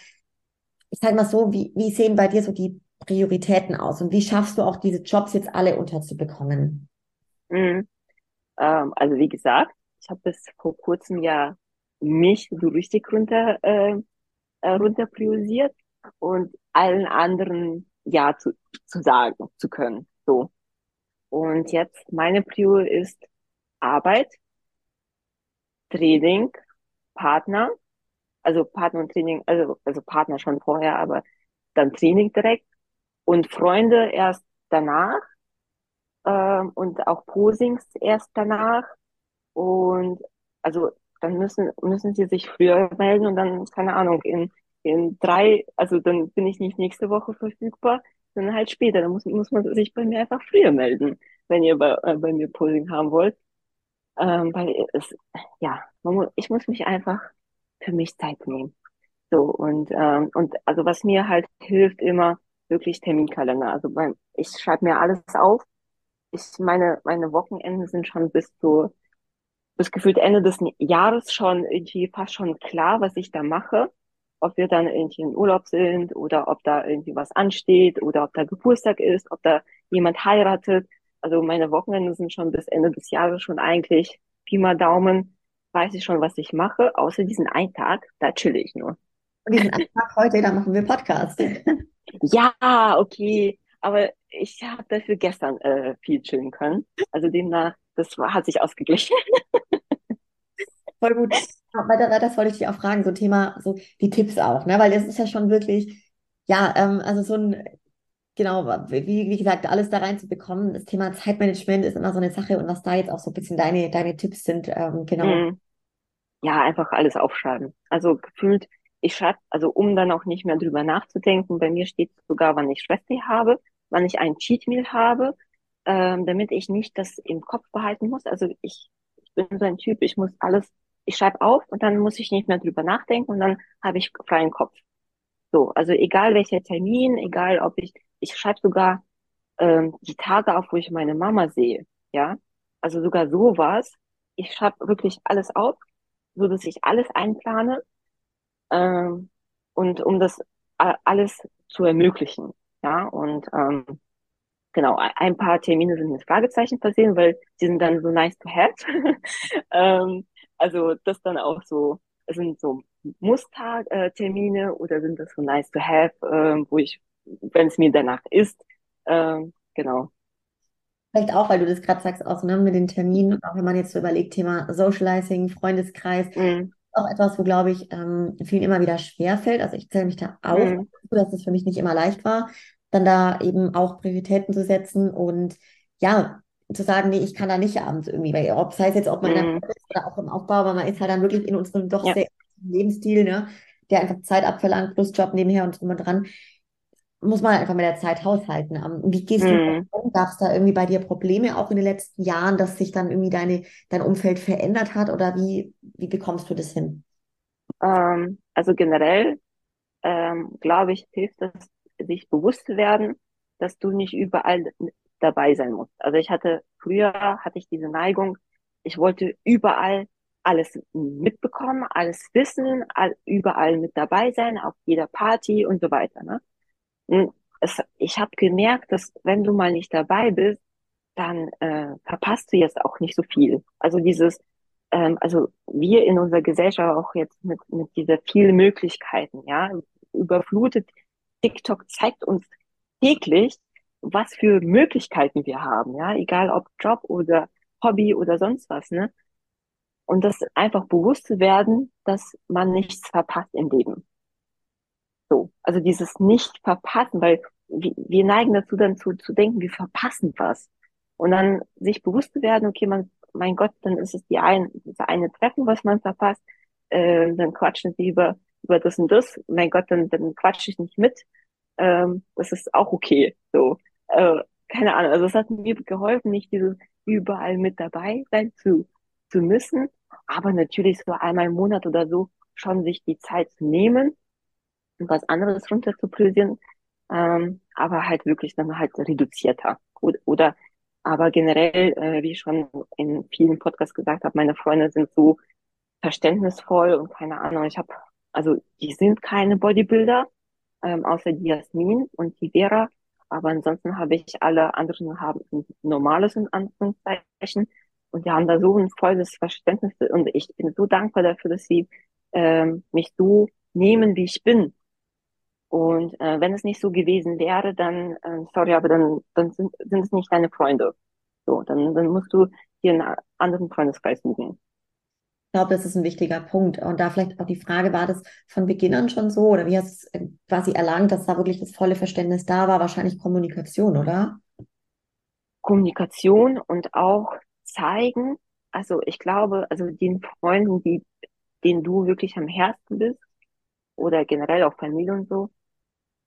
ich sage mal so, wie, wie sehen bei dir so die Prioritäten aus und wie schaffst du auch diese Jobs jetzt alle unterzubekommen? Mhm. Ähm, also wie gesagt, ich habe bis vor kurzem ja mich so richtig runter, äh, äh, runter priorisiert und allen anderen ja zu, zu sagen zu können. So. Und jetzt meine Prior ist Arbeit, Training, Partner also Partner und Training, also, also Partner schon vorher, aber dann Training direkt und Freunde erst danach ähm, und auch Posings erst danach und also dann müssen müssen sie sich früher melden und dann keine Ahnung in in drei, also dann bin ich nicht nächste Woche verfügbar, sondern halt später. Dann muss, muss man sich bei mir einfach früher melden, wenn ihr bei, äh, bei mir Posing haben wollt. Ähm, weil es, ja, man muss, ich muss mich einfach für mich Zeit nehmen. So, und, ähm, und also was mir halt hilft immer, wirklich Terminkalender. Also beim, ich schreibe mir alles auf. Ich, meine, meine Wochenenden sind schon bis zu, bis gefühlt Ende des Jahres schon irgendwie fast schon klar, was ich da mache. Ob wir dann irgendwie in Urlaub sind oder ob da irgendwie was ansteht oder ob da Geburtstag ist, ob da jemand heiratet. Also meine Wochenende sind schon bis Ende des Jahres schon eigentlich Pi mal Daumen, weiß ich schon, was ich mache, außer diesen einen Tag, da chill ich nur. Und diesen einen Tag heute, da machen wir Podcast. Ja, okay. Aber ich habe dafür gestern äh, viel chillen können. Also demnach, das war, hat sich ausgeglichen. Voll gut. Aber das wollte ich dich auch fragen, so Thema, so die Tipps auch, ne? Weil das ist ja schon wirklich, ja, ähm, also so ein, genau, wie, wie gesagt, alles da reinzubekommen. Das Thema Zeitmanagement ist immer so eine Sache und was da jetzt auch so ein bisschen deine, deine Tipps sind, ähm, genau. Mm. Ja, einfach alles aufschreiben. Also gefühlt ich schreibe, also um dann auch nicht mehr drüber nachzudenken, bei mir steht sogar, wann ich Stress habe, wann ich ein Cheat Meal habe, ähm, damit ich nicht das im Kopf behalten muss. Also ich, ich bin so ein Typ, ich muss alles, ich schreibe auf und dann muss ich nicht mehr drüber nachdenken und dann habe ich freien Kopf. So, also egal welcher Termin, egal ob ich, ich schreibe sogar ähm, die Tage auf, wo ich meine Mama sehe, ja, also sogar sowas. Ich schreibe wirklich alles auf, so dass ich alles einplane ähm, und um das alles zu ermöglichen. Ja, und ähm, genau, ein paar Termine sind mit Fragezeichen versehen, weil die sind dann so nice to have. ähm, also das dann auch so, sind so Muss-Termine äh, oder sind das so nice to have, äh, wo ich, wenn es mir danach ist, äh, genau. Vielleicht auch, weil du das gerade sagst, auch ne, mit den Terminen, auch wenn man jetzt so überlegt, Thema Socializing, Freundeskreis, mm auch etwas, wo, glaube ich, ähm, vielen immer wieder schwerfällt. Also ich zähle mich da auch, mhm. dass es für mich nicht immer leicht war, dann da eben auch Prioritäten zu setzen und ja, zu sagen, nee, ich kann da nicht abends irgendwie, weil ob sei es jetzt, ob man mhm. dann oder auch im Aufbau, aber man ist halt dann wirklich in unserem doch ja. sehr Lebensstil, ne, der einfach Zeit abverlangt, plus Job nebenher und drum und dran, muss man einfach mit der Zeit haushalten. Ähm, wie gehst mhm. du um? Gab es da irgendwie bei dir Probleme auch in den letzten Jahren, dass sich dann irgendwie deine, dein Umfeld verändert hat oder wie, wie bekommst du das hin? Ähm, also generell ähm, glaube ich, hilft es, sich bewusst zu werden, dass du nicht überall dabei sein musst. Also ich hatte früher hatte ich diese Neigung, ich wollte überall alles mitbekommen, alles wissen, all, überall mit dabei sein, auf jeder Party und so weiter. Ne? Es, ich habe gemerkt, dass wenn du mal nicht dabei bist, dann äh, verpasst du jetzt auch nicht so viel. Also dieses, ähm, also wir in unserer Gesellschaft auch jetzt mit, mit dieser vielen Möglichkeiten, ja, überflutet. TikTok zeigt uns täglich, was für Möglichkeiten wir haben, ja, egal ob Job oder Hobby oder sonst was, ne? Und das einfach bewusst zu werden, dass man nichts verpasst im Leben. So, also dieses Nicht-Verpassen, weil wir, wir neigen dazu dann zu, zu denken, wir verpassen was. Und dann sich bewusst zu werden, okay, man, mein Gott, dann ist es die ein, das eine Treffen, was man verpasst, äh, dann quatschen sie über, über das und das, mein Gott, dann, dann quatsche ich nicht mit, ähm, das ist auch okay, so, äh, keine Ahnung, also es hat mir geholfen, nicht dieses überall mit dabei sein zu, zu müssen, aber natürlich so einmal im Monat oder so schon sich die Zeit zu nehmen, was anderes runter zu priorisieren, ähm, aber halt wirklich dann halt reduzierter. Oder, oder aber generell, äh, wie ich schon in vielen Podcasts gesagt habe, meine Freunde sind so verständnisvoll und keine Ahnung, ich habe, also die sind keine Bodybuilder, ähm, außer die Jasmin und die Vera, aber ansonsten habe ich alle anderen haben normales in Anführungszeichen und die haben da so ein volles Verständnis und ich bin so dankbar dafür, dass sie ähm, mich so nehmen, wie ich bin und äh, wenn es nicht so gewesen wäre, dann, äh, sorry, aber dann, dann sind, sind es nicht deine Freunde. So, dann, dann musst du dir einen anderen Freundeskreis suchen. Ich glaube, das ist ein wichtiger Punkt. Und da vielleicht auch die Frage, war das von Beginn an schon so? Oder wie hast du es äh, quasi erlangt, dass da wirklich das volle Verständnis da war? Wahrscheinlich Kommunikation, oder? Kommunikation und auch zeigen. Also ich glaube, also den Freunden, die, denen du wirklich am Herzen bist, oder generell auch Familie und so,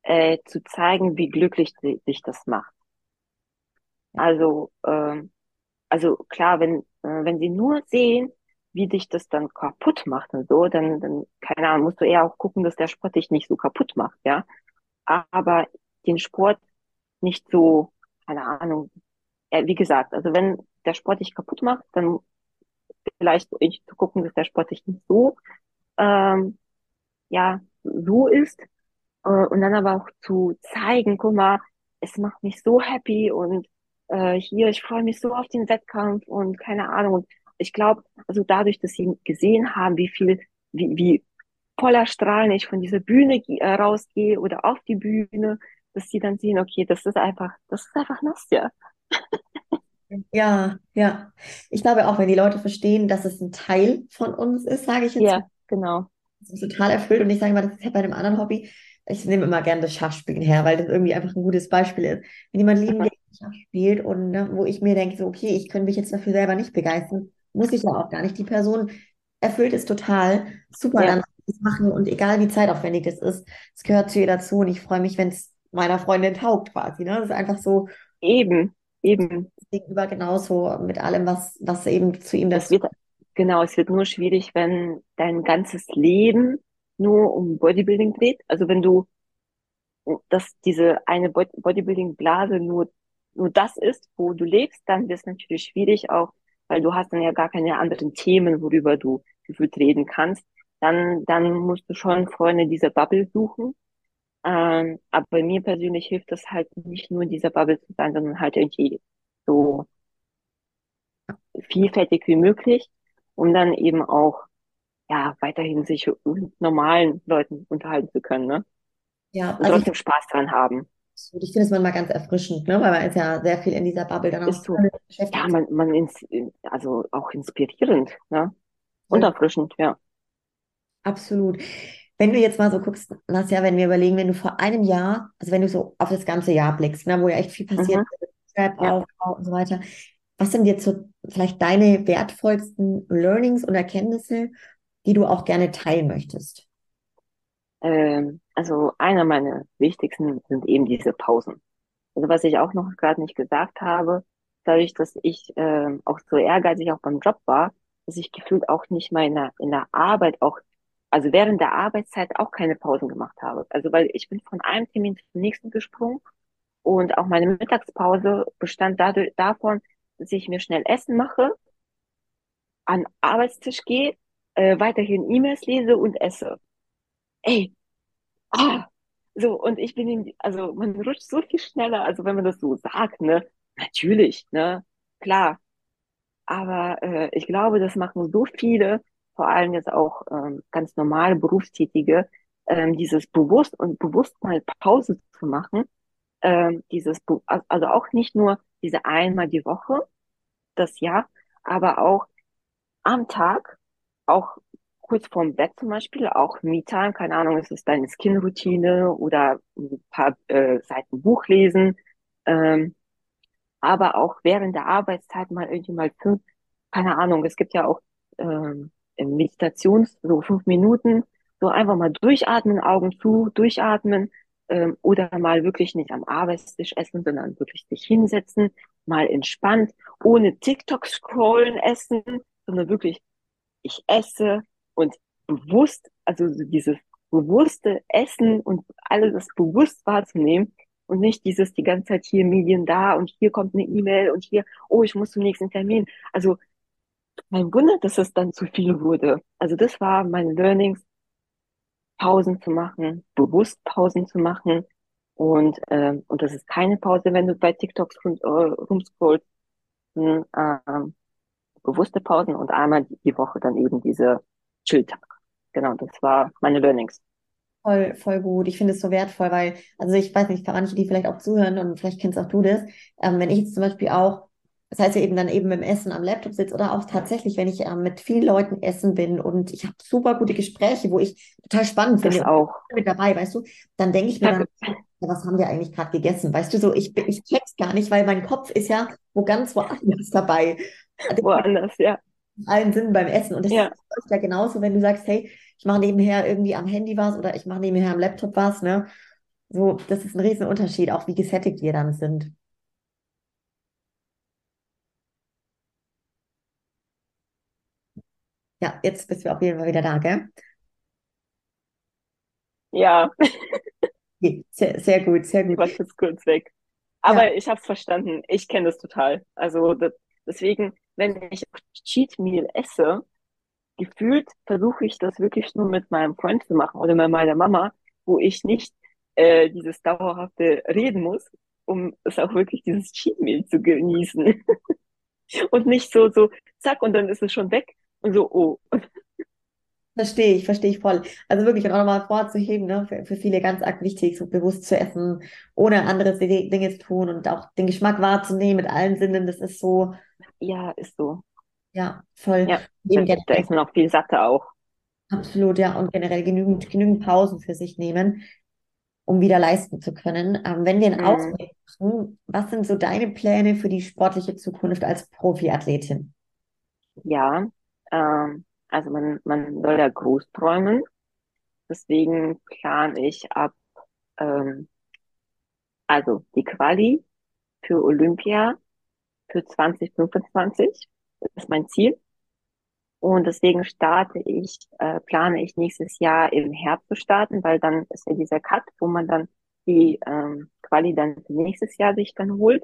äh, zu zeigen, wie glücklich sich das macht. Also, ähm, also klar, wenn, äh, wenn sie nur sehen, wie dich das dann kaputt macht und so, dann, dann, keine Ahnung, musst du eher auch gucken, dass der Sport dich nicht so kaputt macht, ja. Aber den Sport nicht so, keine Ahnung, äh, wie gesagt, also wenn der Sport dich kaputt macht, dann vielleicht zu gucken, dass der Sport dich nicht so, ähm, ja, so ist. Äh, und dann aber auch zu zeigen, guck mal, es macht mich so happy und äh, hier, ich freue mich so auf den Wettkampf und keine Ahnung. Und ich glaube, also dadurch, dass sie gesehen haben, wie viel, wie, wie voller Strahlen ich von dieser Bühne äh, rausgehe oder auf die Bühne, dass sie dann sehen, okay, das ist einfach, das ist einfach Nastja. Ja, ja. Ich glaube auch, wenn die Leute verstehen, dass es ein Teil von uns ist, sage ich jetzt. Ja, genau. Das ist total erfüllt. Und ich sage mal, das ist ja bei einem anderen Hobby. Ich nehme immer gerne das Schachspielen her, weil das irgendwie einfach ein gutes Beispiel ist. Wenn jemand lieben gerne Schach spielt und ne, wo ich mir denke, so, okay, ich könnte mich jetzt dafür selber nicht begeistern, muss ich ja auch gar nicht. Die Person erfüllt es total. Super, ja. dann machen und egal wie zeitaufwendig das ist, es gehört zu ihr dazu und ich freue mich, wenn es meiner Freundin taugt quasi. Ne? Das ist einfach so. Eben, eben. Gegenüber genauso mit allem, was, was eben zu ihm das wird. Genau, es wird nur schwierig, wenn dein ganzes Leben nur um Bodybuilding dreht. Also wenn du dass diese eine Bodybuilding-Blase nur, nur das ist, wo du lebst, dann wird es natürlich schwierig auch, weil du hast dann ja gar keine anderen Themen, worüber du gefühlt reden kannst. Dann, dann musst du schon Freunde dieser Bubble suchen. Ähm, aber bei mir persönlich hilft das halt nicht nur in dieser Bubble zu sein, sondern halt irgendwie so vielfältig wie möglich, um dann eben auch ja weiterhin sich mit normalen Leuten unterhalten zu können, ne? Ja, und also trotzdem Spaß dran haben. Ich finde es manchmal ganz erfrischend, ne? weil man ist ja sehr viel in dieser Bubble dann auch so. Ja, man, man ins, also auch inspirierend, ne? Und ja. erfrischend, ja. Absolut. Wenn du jetzt mal so guckst, Nasja, wenn wir überlegen, wenn du vor einem Jahr, also wenn du so auf das ganze Jahr blickst, ne, wo ja echt viel passiert, mhm. Trap, ja. Aufbau und so weiter, was sind jetzt so vielleicht deine wertvollsten Learnings und Erkenntnisse, die du auch gerne teilen möchtest? Ähm, also einer meiner wichtigsten sind eben diese Pausen. Also was ich auch noch gerade nicht gesagt habe, dadurch, dass ich ähm, auch so ehrgeizig auch beim Job war, dass ich gefühlt auch nicht mal in der, in der Arbeit auch, also während der Arbeitszeit auch keine Pausen gemacht habe. Also weil ich bin von einem Termin zum nächsten gesprungen und auch meine Mittagspause bestand dadurch, davon, dass ich mir schnell Essen mache, an den Arbeitstisch gehe, äh, weiterhin E-Mails lese und esse. Ey, ah, so, und ich bin in, also man rutscht so viel schneller, also wenn man das so sagt, ne, natürlich, ne, klar. Aber äh, ich glaube, das machen so viele, vor allem jetzt auch ähm, ganz normale Berufstätige, ähm, dieses bewusst und bewusst mal Pause zu machen, ähm, dieses, also auch nicht nur diese einmal die Woche, das ja, aber auch am Tag, auch kurz vorm Bett zum Beispiel, auch Me-Time, keine Ahnung, ist es deine Skin-Routine oder ein paar äh, Seiten Buch lesen, ähm, aber auch während der Arbeitszeit mal irgendwie mal fünf, keine Ahnung, es gibt ja auch ähm, Meditations, so fünf Minuten, so einfach mal durchatmen, Augen zu, durchatmen ähm, oder mal wirklich nicht am Arbeitstisch essen, sondern wirklich sich hinsetzen, mal entspannt, ohne TikTok scrollen essen, sondern wirklich, ich esse, und bewusst, also so dieses bewusste Essen und alles bewusst wahrzunehmen und nicht dieses die ganze Zeit hier Medien da und hier kommt eine E-Mail und hier, oh, ich muss zum nächsten Termin. Also mein Wunder, dass es dann zu viel wurde. Also das war meine Learnings, Pausen zu machen, bewusst Pausen zu machen und äh, und das ist keine Pause, wenn du bei TikToks rum, äh, rumscrollst, äh, bewusste Pausen und einmal die Woche dann eben diese Chilltag. Genau, das war meine Learnings. Voll, voll gut. Ich finde es so wertvoll, weil, also ich weiß nicht, für manche, die vielleicht auch zuhören und vielleicht kennst auch du das, ähm, wenn ich jetzt zum Beispiel auch, das heißt ja eben dann eben im Essen am Laptop sitze oder auch tatsächlich, wenn ich ähm, mit vielen Leuten essen bin und ich habe super gute Gespräche, wo ich total spannend finde, das auch mit dabei, weißt du, dann denke ich mir dann, ja, was haben wir eigentlich gerade gegessen? Weißt du, so ich, ich check's gar nicht, weil mein Kopf ist ja wo ganz woanders dabei. Woanders, ja allen Sinnen beim Essen. Und das ja. ist ja genauso, wenn du sagst, hey, ich mache nebenher irgendwie am Handy was oder ich mache nebenher am Laptop was, ne? So, das ist ein riesen Unterschied, auch wie gesättigt wir dann sind. Ja, jetzt bist du auf jeden Fall wieder da, gell? Ja, Sehr, sehr gut, sehr ich gut. war jetzt kurz weg. Ja, Aber ich habe es verstanden. Ich kenne das total. Also das, deswegen, wenn ich Cheat Meal esse, gefühlt versuche ich das wirklich nur mit meinem Freund zu machen oder mit meiner Mama, wo ich nicht äh, dieses dauerhafte reden muss, um es auch wirklich dieses Cheat Meal zu genießen. Und nicht so, so, zack, und dann ist es schon weg und so, oh. verstehe ich, verstehe ich voll. Also wirklich, und auch nochmal vorzuheben, ne, für, für viele ganz arg wichtig, so bewusst zu essen, ohne andere Di- Dinge zu tun und auch den Geschmack wahrzunehmen mit allen Sinnen, das ist so, Ja, ist so. ja, voll. Ja, Eben da, ist man auch viel satter auch. absolut, ja, und generell genügend, genügend Pausen für sich nehmen, um wieder leisten zu können. Ähm, wenn wir einen Mm, Ausblick machen, was sind so deine Pläne für die sportliche Zukunft als Profiathletin? ja, ähm, also man, man soll ja groß träumen. Deswegen plane ich ab, ähm, also die Quali für Olympia für 2025 ist mein Ziel. Und deswegen starte ich, äh, plane ich nächstes Jahr im Herbst zu starten, weil dann ist ja dieser Cut, wo man dann die ähm, Quali dann für nächstes Jahr sich dann holt,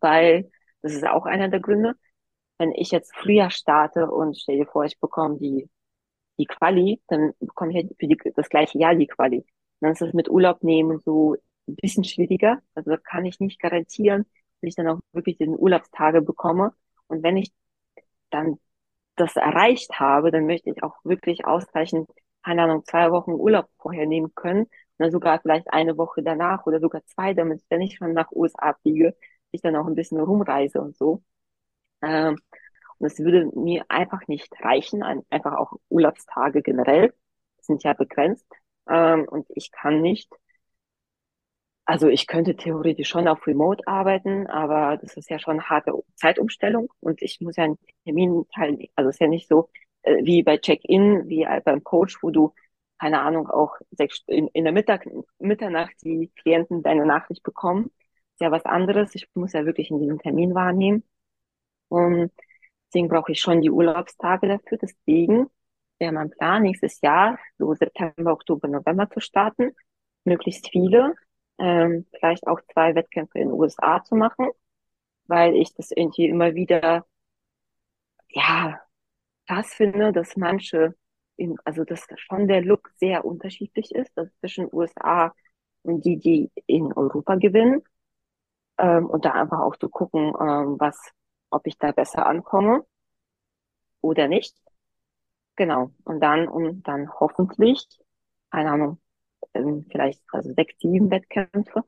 weil das ist auch einer der Gründe. Wenn ich jetzt früher starte und stell dir vor, ich bekomme die die Quali, dann bekomme ich für die, das gleiche Jahr die Quali. Dann ist es mit Urlaub nehmen so ein bisschen schwieriger. Also kann ich nicht garantieren, dass ich dann auch wirklich den Urlaubstage bekomme. Und wenn ich dann das erreicht habe, dann möchte ich auch wirklich ausreichend, keine Ahnung, zwei Wochen Urlaub vorher nehmen können. Und dann sogar vielleicht eine Woche danach oder sogar zwei, damit ich dann nicht schon nach USA fliege, ich dann auch ein bisschen rumreise und so. Ähm, und es würde mir einfach nicht reichen, ein, einfach auch Urlaubstage generell sind ja begrenzt. Ähm, und ich kann nicht, also ich könnte theoretisch schon auf Remote arbeiten, aber das ist ja schon eine harte Zeitumstellung und ich muss ja einen Termin teilnehmen. Also es ist ja nicht so äh, wie bei Check-in, wie beim Coach, wo du, keine Ahnung, auch sechs, in, in der Mittag, Mitternacht die Klienten deine Nachricht bekommen. Ist ja was anderes. Ich muss ja wirklich in diesem Termin wahrnehmen. Und deswegen brauche ich schon die Urlaubstage dafür. Deswegen wäre mein Plan, nächstes Jahr, so September, Oktober, November zu starten. Möglichst viele. Ähm, vielleicht auch zwei Wettkämpfe in den USA zu machen, weil ich das irgendwie immer wieder, ja, krass finde, dass manche, in, also dass schon der Look sehr unterschiedlich ist, also zwischen USA und die, die in Europa gewinnen. Ähm, und da einfach auch zu gucken, ähm, was, ob ich da besser ankomme oder nicht. Genau. Und dann, um dann hoffentlich, keine Ahnung, ähm, vielleicht also sechs, sieben Wettkämpfe,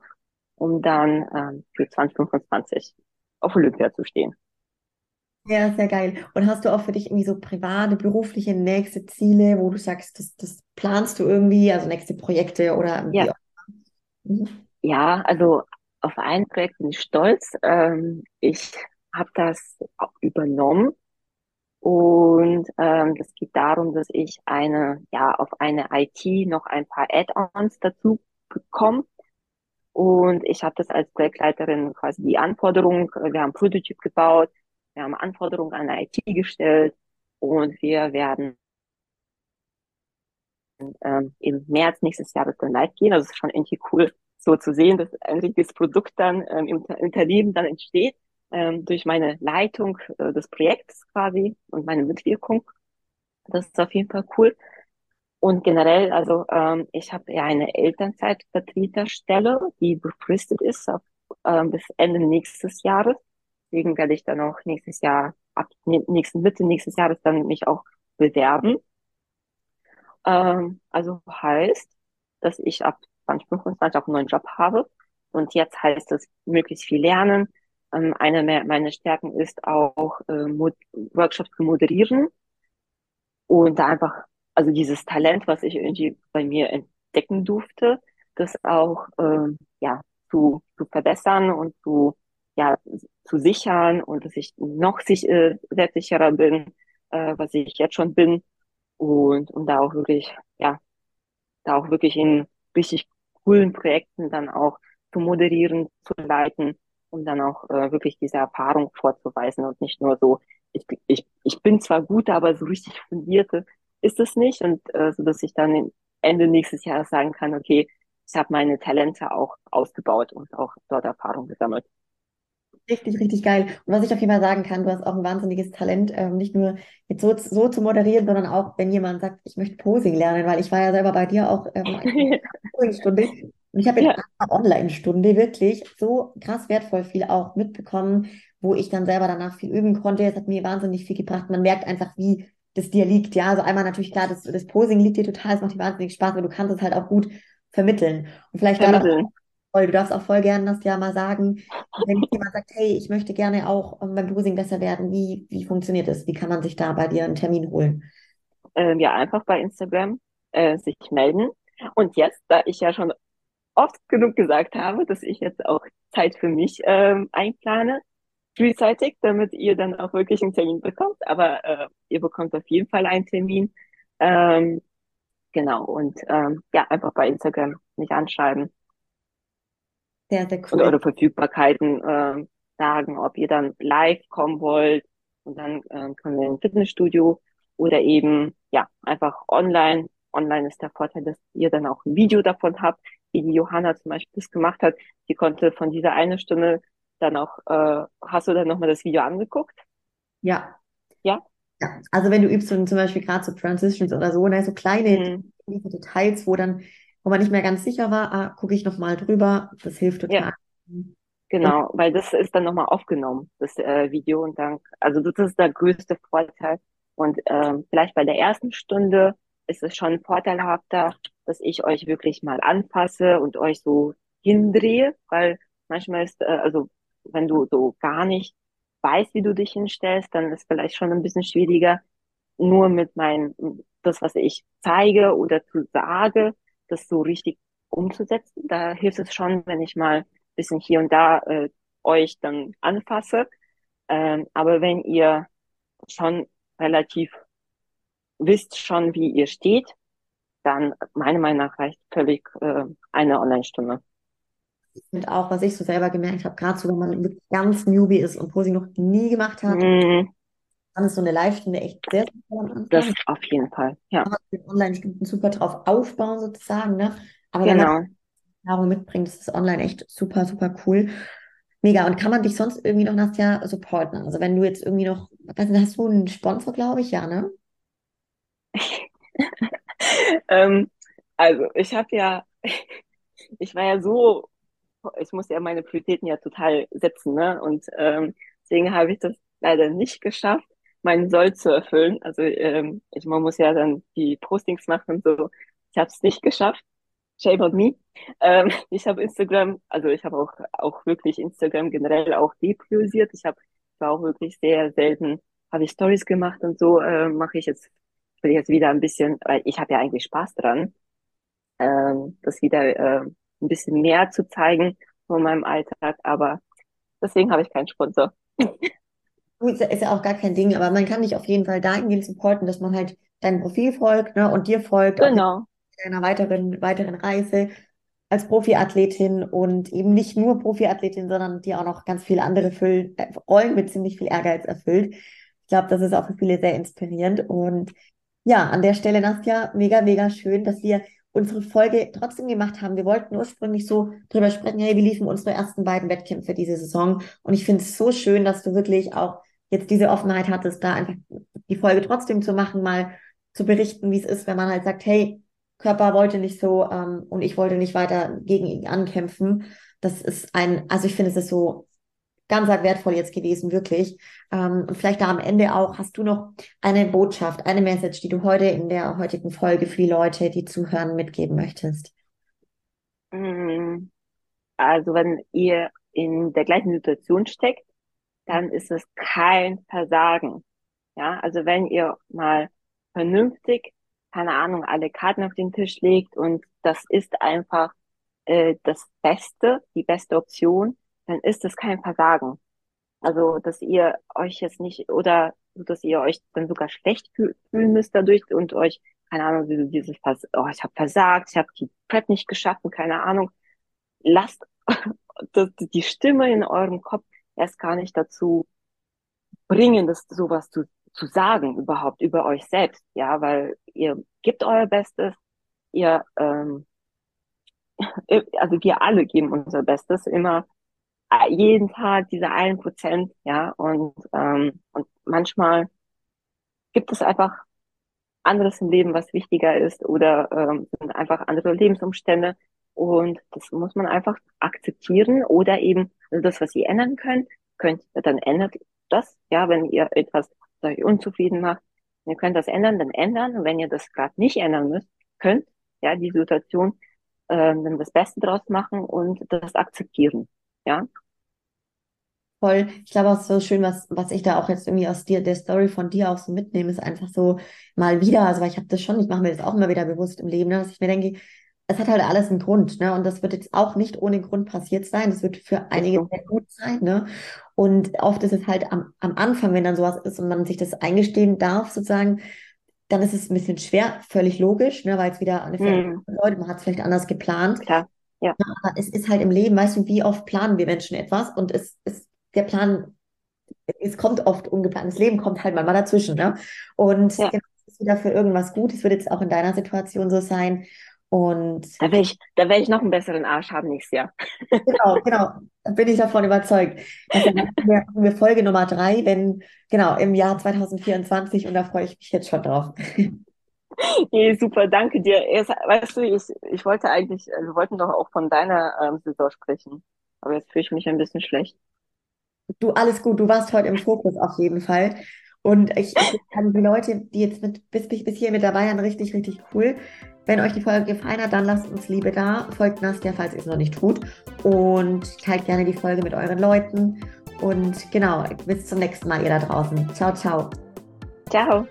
um dann ähm, für 2025 auf Olympia zu stehen. Ja, sehr geil. Und hast du auch für dich irgendwie so private, berufliche nächste Ziele, wo du sagst, das, das planst du irgendwie, also nächste Projekte oder Ja, Mhm. ja, also auf ein Projekt bin ich stolz. Ähm, ich habe das auch übernommen und ähm, das geht darum, dass ich eine, ja, auf eine IT noch ein paar Add-ons dazu bekomme Und ich habe das als Projektleiterin quasi die Anforderung, wir haben Prototyp gebaut, wir haben Anforderungen an IT gestellt und wir werden ähm, im März nächstes Jahres dann live gehen. Also es ist schon irgendwie cool, so zu sehen, dass ein richtiges Produkt dann ähm, im Unter- Unternehmen dann entsteht, ähm, durch meine Leitung äh, des Projekts quasi und meine Mitwirkung. Das ist auf jeden Fall cool. Und generell, also ähm, ich habe ja eine Elternzeitvertreterstelle, die befristet ist auf, ähm, bis Ende nächstes Jahres. Deswegen werde ich dann auch nächstes Jahr, ab nä- nächsten Mitte nächstes Jahres dann mich auch bewerben. Ähm, also heißt, dass ich ab 2025 auch einen neuen Job habe. Und jetzt heißt es möglichst viel lernen. Ähm, eine me- meiner Stärken ist auch äh, Mod Workshops zu moderieren. Und da einfach, also dieses Talent, was ich irgendwie bei mir entdecken durfte, das auch ähm, ja zu, zu verbessern und zu ja zu sichern und dass ich noch sich, äh, selbstsicherer bin, äh, was ich jetzt schon bin. Und um da auch wirklich, ja, da auch wirklich in richtig coolen Projekten dann auch zu moderieren, zu leiten, um dann auch äh, wirklich diese Erfahrung vorzuweisen und nicht nur so, ich, ich, ich bin zwar gut, aber so richtig fundierte ist es nicht und äh, so dass ich dann Ende nächstes Jahres sagen kann, okay, ich habe meine Talente auch ausgebaut und auch dort Erfahrung gesammelt. Richtig, richtig geil. Und was ich auf jeden Fall sagen kann, du hast auch ein wahnsinniges Talent, ähm, nicht nur jetzt so, so zu moderieren, sondern auch, wenn jemand sagt, ich möchte Posing lernen, weil ich war ja selber bei dir auch ähm, eine Posing-Stunde. Und ich habe in ja. einer Online-Stunde wirklich so krass wertvoll viel auch mitbekommen, wo ich dann selber danach viel üben konnte. Es hat mir wahnsinnig viel gebracht. Man merkt einfach, wie das dir liegt. Ja, also einmal natürlich klar, das, das Posing liegt dir total, es macht dir wahnsinnig Spaß, aber du kannst es halt auch gut vermitteln. Und vielleicht vermitteln. da voll. Du darfst auch voll gerne das ja mal sagen, wenn jemand sagt, hey, ich möchte gerne auch ähm, beim Posing besser werden, wie, wie funktioniert das? Wie kann man sich da bei dir einen Termin holen? Ähm, ja, einfach bei Instagram äh, sich melden. Und jetzt, da ich ja schon oft genug gesagt habe, dass ich jetzt auch Zeit für mich ähm, einplane, frühzeitig, damit ihr dann auch wirklich einen Termin bekommt. Aber äh, ihr bekommt auf jeden Fall einen Termin. Ähm, genau, und ähm, ja, einfach bei Instagram mich anschreiben. Sehr, sehr cool. Und eure Verfügbarkeiten äh, sagen, ob ihr dann live kommen wollt und dann äh, können wir im Fitnessstudio oder eben ja einfach online. Online ist der Vorteil, dass ihr dann auch ein Video davon habt, wie die Johanna zum Beispiel das gemacht hat. Die konnte von dieser eine Stunde dann auch, äh, hast du dann nochmal das Video angeguckt? Ja. Ja? Ja, also wenn du übst und zum Beispiel gerade so Transitions oder so, ne, so kleine mhm. Details, wo dann wo man nicht mehr ganz sicher war, ah, gucke ich nochmal drüber. Das hilft total. Ja. Genau, weil das ist dann nochmal aufgenommen, das äh, Video. Und dann, also das ist der größte Vorteil. Und ähm, vielleicht bei der ersten Stunde ist es schon vorteilhafter, dass ich euch wirklich mal anfasse und euch so hindrehe, weil manchmal ist, äh, also wenn du so gar nicht weißt, wie du dich hinstellst, dann ist vielleicht schon ein bisschen schwieriger, nur mit meinem, das, was ich zeige oder zu sage, das so richtig umzusetzen. Da hilft es schon, wenn ich mal ein bisschen hier und da äh, euch dann anfasse. Ähm, aber wenn ihr schon relativ wisst schon, wie ihr steht, dann meiner Meinung nach reicht völlig äh, eine Online-Stunde. Und auch, was ich so selber gemerkt habe, gerade so, wenn man wirklich ganz Newbie ist und Posing noch nie gemacht hat, mm dann ist so eine Live-Stunde echt sehr super. Das auf jeden Fall, ja. Kann man Online-Stunden super drauf aufbauen sozusagen, ne? Aber genau. wenn man Erfahrung mitbringt, ist das online echt super, super cool. Mega. Und kann man dich sonst irgendwie noch, Nastja, supporten? Also wenn du jetzt irgendwie noch, weiß nicht, hast du einen Sponsor, glaube ich, ja, ne? ähm, also ich habe ja, ich war ja so, ich muss ja meine Prioritäten ja total setzen, ne? Und ähm, deswegen habe ich das leider nicht geschafft meinen Soll zu erfüllen. Also ähm, ich, man muss ja dann die Postings machen und so. Ich habe es nicht geschafft. Shame on me. Ähm, ich habe Instagram, also ich habe auch auch wirklich Instagram generell auch depriorisiert. Ich habe war auch wirklich sehr selten habe ich Stories gemacht und so äh, mache ich jetzt will ich jetzt wieder ein bisschen, weil ich habe ja eigentlich Spaß dran, ähm, das wieder äh, ein bisschen mehr zu zeigen von meinem Alltag, aber deswegen habe ich keinen Sponsor. Gut, ist ja auch gar kein Ding, aber man kann dich auf jeden Fall dahingehend supporten, dass man halt deinem Profil folgt ne, und dir folgt genau. deiner weiteren, weiteren Reise als Profiathletin und eben nicht nur Profiathletin, sondern die auch noch ganz viele andere äh, Rollen mit ziemlich viel Ehrgeiz erfüllt. Ich glaube, das ist auch für viele sehr inspirierend. Und ja, an der Stelle, Nastja, mega, mega schön, dass wir unsere Folge trotzdem gemacht haben. Wir wollten ursprünglich so drüber sprechen, hey, wie liefen unsere ersten beiden Wettkämpfe diese Saison? Und ich finde es so schön, dass du wirklich auch jetzt diese Offenheit hattest, da einfach die Folge trotzdem zu machen, mal zu berichten, wie es ist, wenn man halt sagt, hey, Körper wollte nicht so ähm, und ich wollte nicht weiter gegen ihn ankämpfen. Das ist ein, also ich finde, es ist so ganz wertvoll jetzt gewesen, wirklich. Ähm, und vielleicht da am Ende auch, hast du noch eine Botschaft, eine Message, die du heute in der heutigen Folge für die Leute, die zuhören, mitgeben möchtest? Mm, also wenn ihr in der gleichen Situation steckt, dann ist es kein Versagen. Ja, also wenn ihr mal vernünftig, keine Ahnung, alle Karten auf den Tisch legt und das ist einfach äh, das Beste, die beste Option, dann ist es kein Versagen. Also, dass ihr euch jetzt nicht oder dass ihr euch dann sogar schlecht fühlen müsst dadurch und euch, keine Ahnung, dieses, oh, ich habe versagt, ich habe die Prep nicht geschafft und keine Ahnung. Lasst die Stimme in eurem Kopf erst gar nicht dazu bringen, das sowas zu, zu sagen überhaupt über euch selbst, ja, weil ihr gebt euer Bestes, ihr, ähm, also wir alle geben unser Bestes immer jeden Tag diese einen Prozent, ja, und, ähm, und manchmal gibt es einfach anderes im Leben, was wichtiger ist oder ähm, sind einfach andere Lebensumstände und das muss man einfach akzeptieren oder eben also das, was ihr ändern könnt, könnt dann ändert das, ja, wenn ihr etwas euch unzufrieden macht, ihr könnt das ändern, dann ändern und wenn ihr das gerade nicht ändern müsst, könnt, ja, die Situation ähm, dann das Beste draus machen und das akzeptieren, ja. Voll. Ich glaube auch so schön, was, was ich da auch jetzt irgendwie aus dir, der Story von dir auch so mitnehme, ist einfach so mal wieder, also weil ich habe das schon, ich mache mir das auch immer wieder bewusst im Leben, ne, dass ich mir denke, es hat halt alles einen Grund, ne? Und das wird jetzt auch nicht ohne Grund passiert sein. Das wird für einige sehr gut sein, ne? Und oft ist es halt am, am Anfang, wenn dann sowas ist und man sich das eingestehen darf, sozusagen, dann ist es ein bisschen schwer, völlig logisch, ne? Weil es wieder eine mhm. Leute, man hat es vielleicht anders geplant. Klar. Ja. Aber es ist halt im Leben, weißt du, wie oft planen wir Menschen etwas und es ist der Plan, es kommt oft ungeplant. Das Leben kommt halt mal dazwischen, ne? Und ja. genau, es ist wieder für irgendwas gut. Es wird jetzt auch in deiner Situation so sein. Und da werde ich, da werde ich noch einen besseren Arsch haben nächstes Jahr. Genau, genau. Bin ich davon überzeugt. Also haben wir Folge Nummer drei, wenn, genau, im Jahr 2024 und da freue ich mich jetzt schon drauf. Nee, super, danke dir. Jetzt, weißt du, ich, ich wollte eigentlich, wir wollten doch auch von deiner ähm, Saison sprechen. Aber jetzt fühle ich mich ein bisschen schlecht. Du, alles gut, du warst heute im Fokus auf jeden Fall. Und ich, ich kann die Leute, die jetzt mit, bis, bis hier mit dabei waren, richtig, richtig cool. Wenn euch die Folge gefallen hat, dann lasst uns Liebe da. Folgt Nastja, falls ihr es noch nicht tut. Und teilt gerne die Folge mit euren Leuten. Und genau, bis zum nächsten Mal, ihr da draußen. Ciao, ciao. Ciao.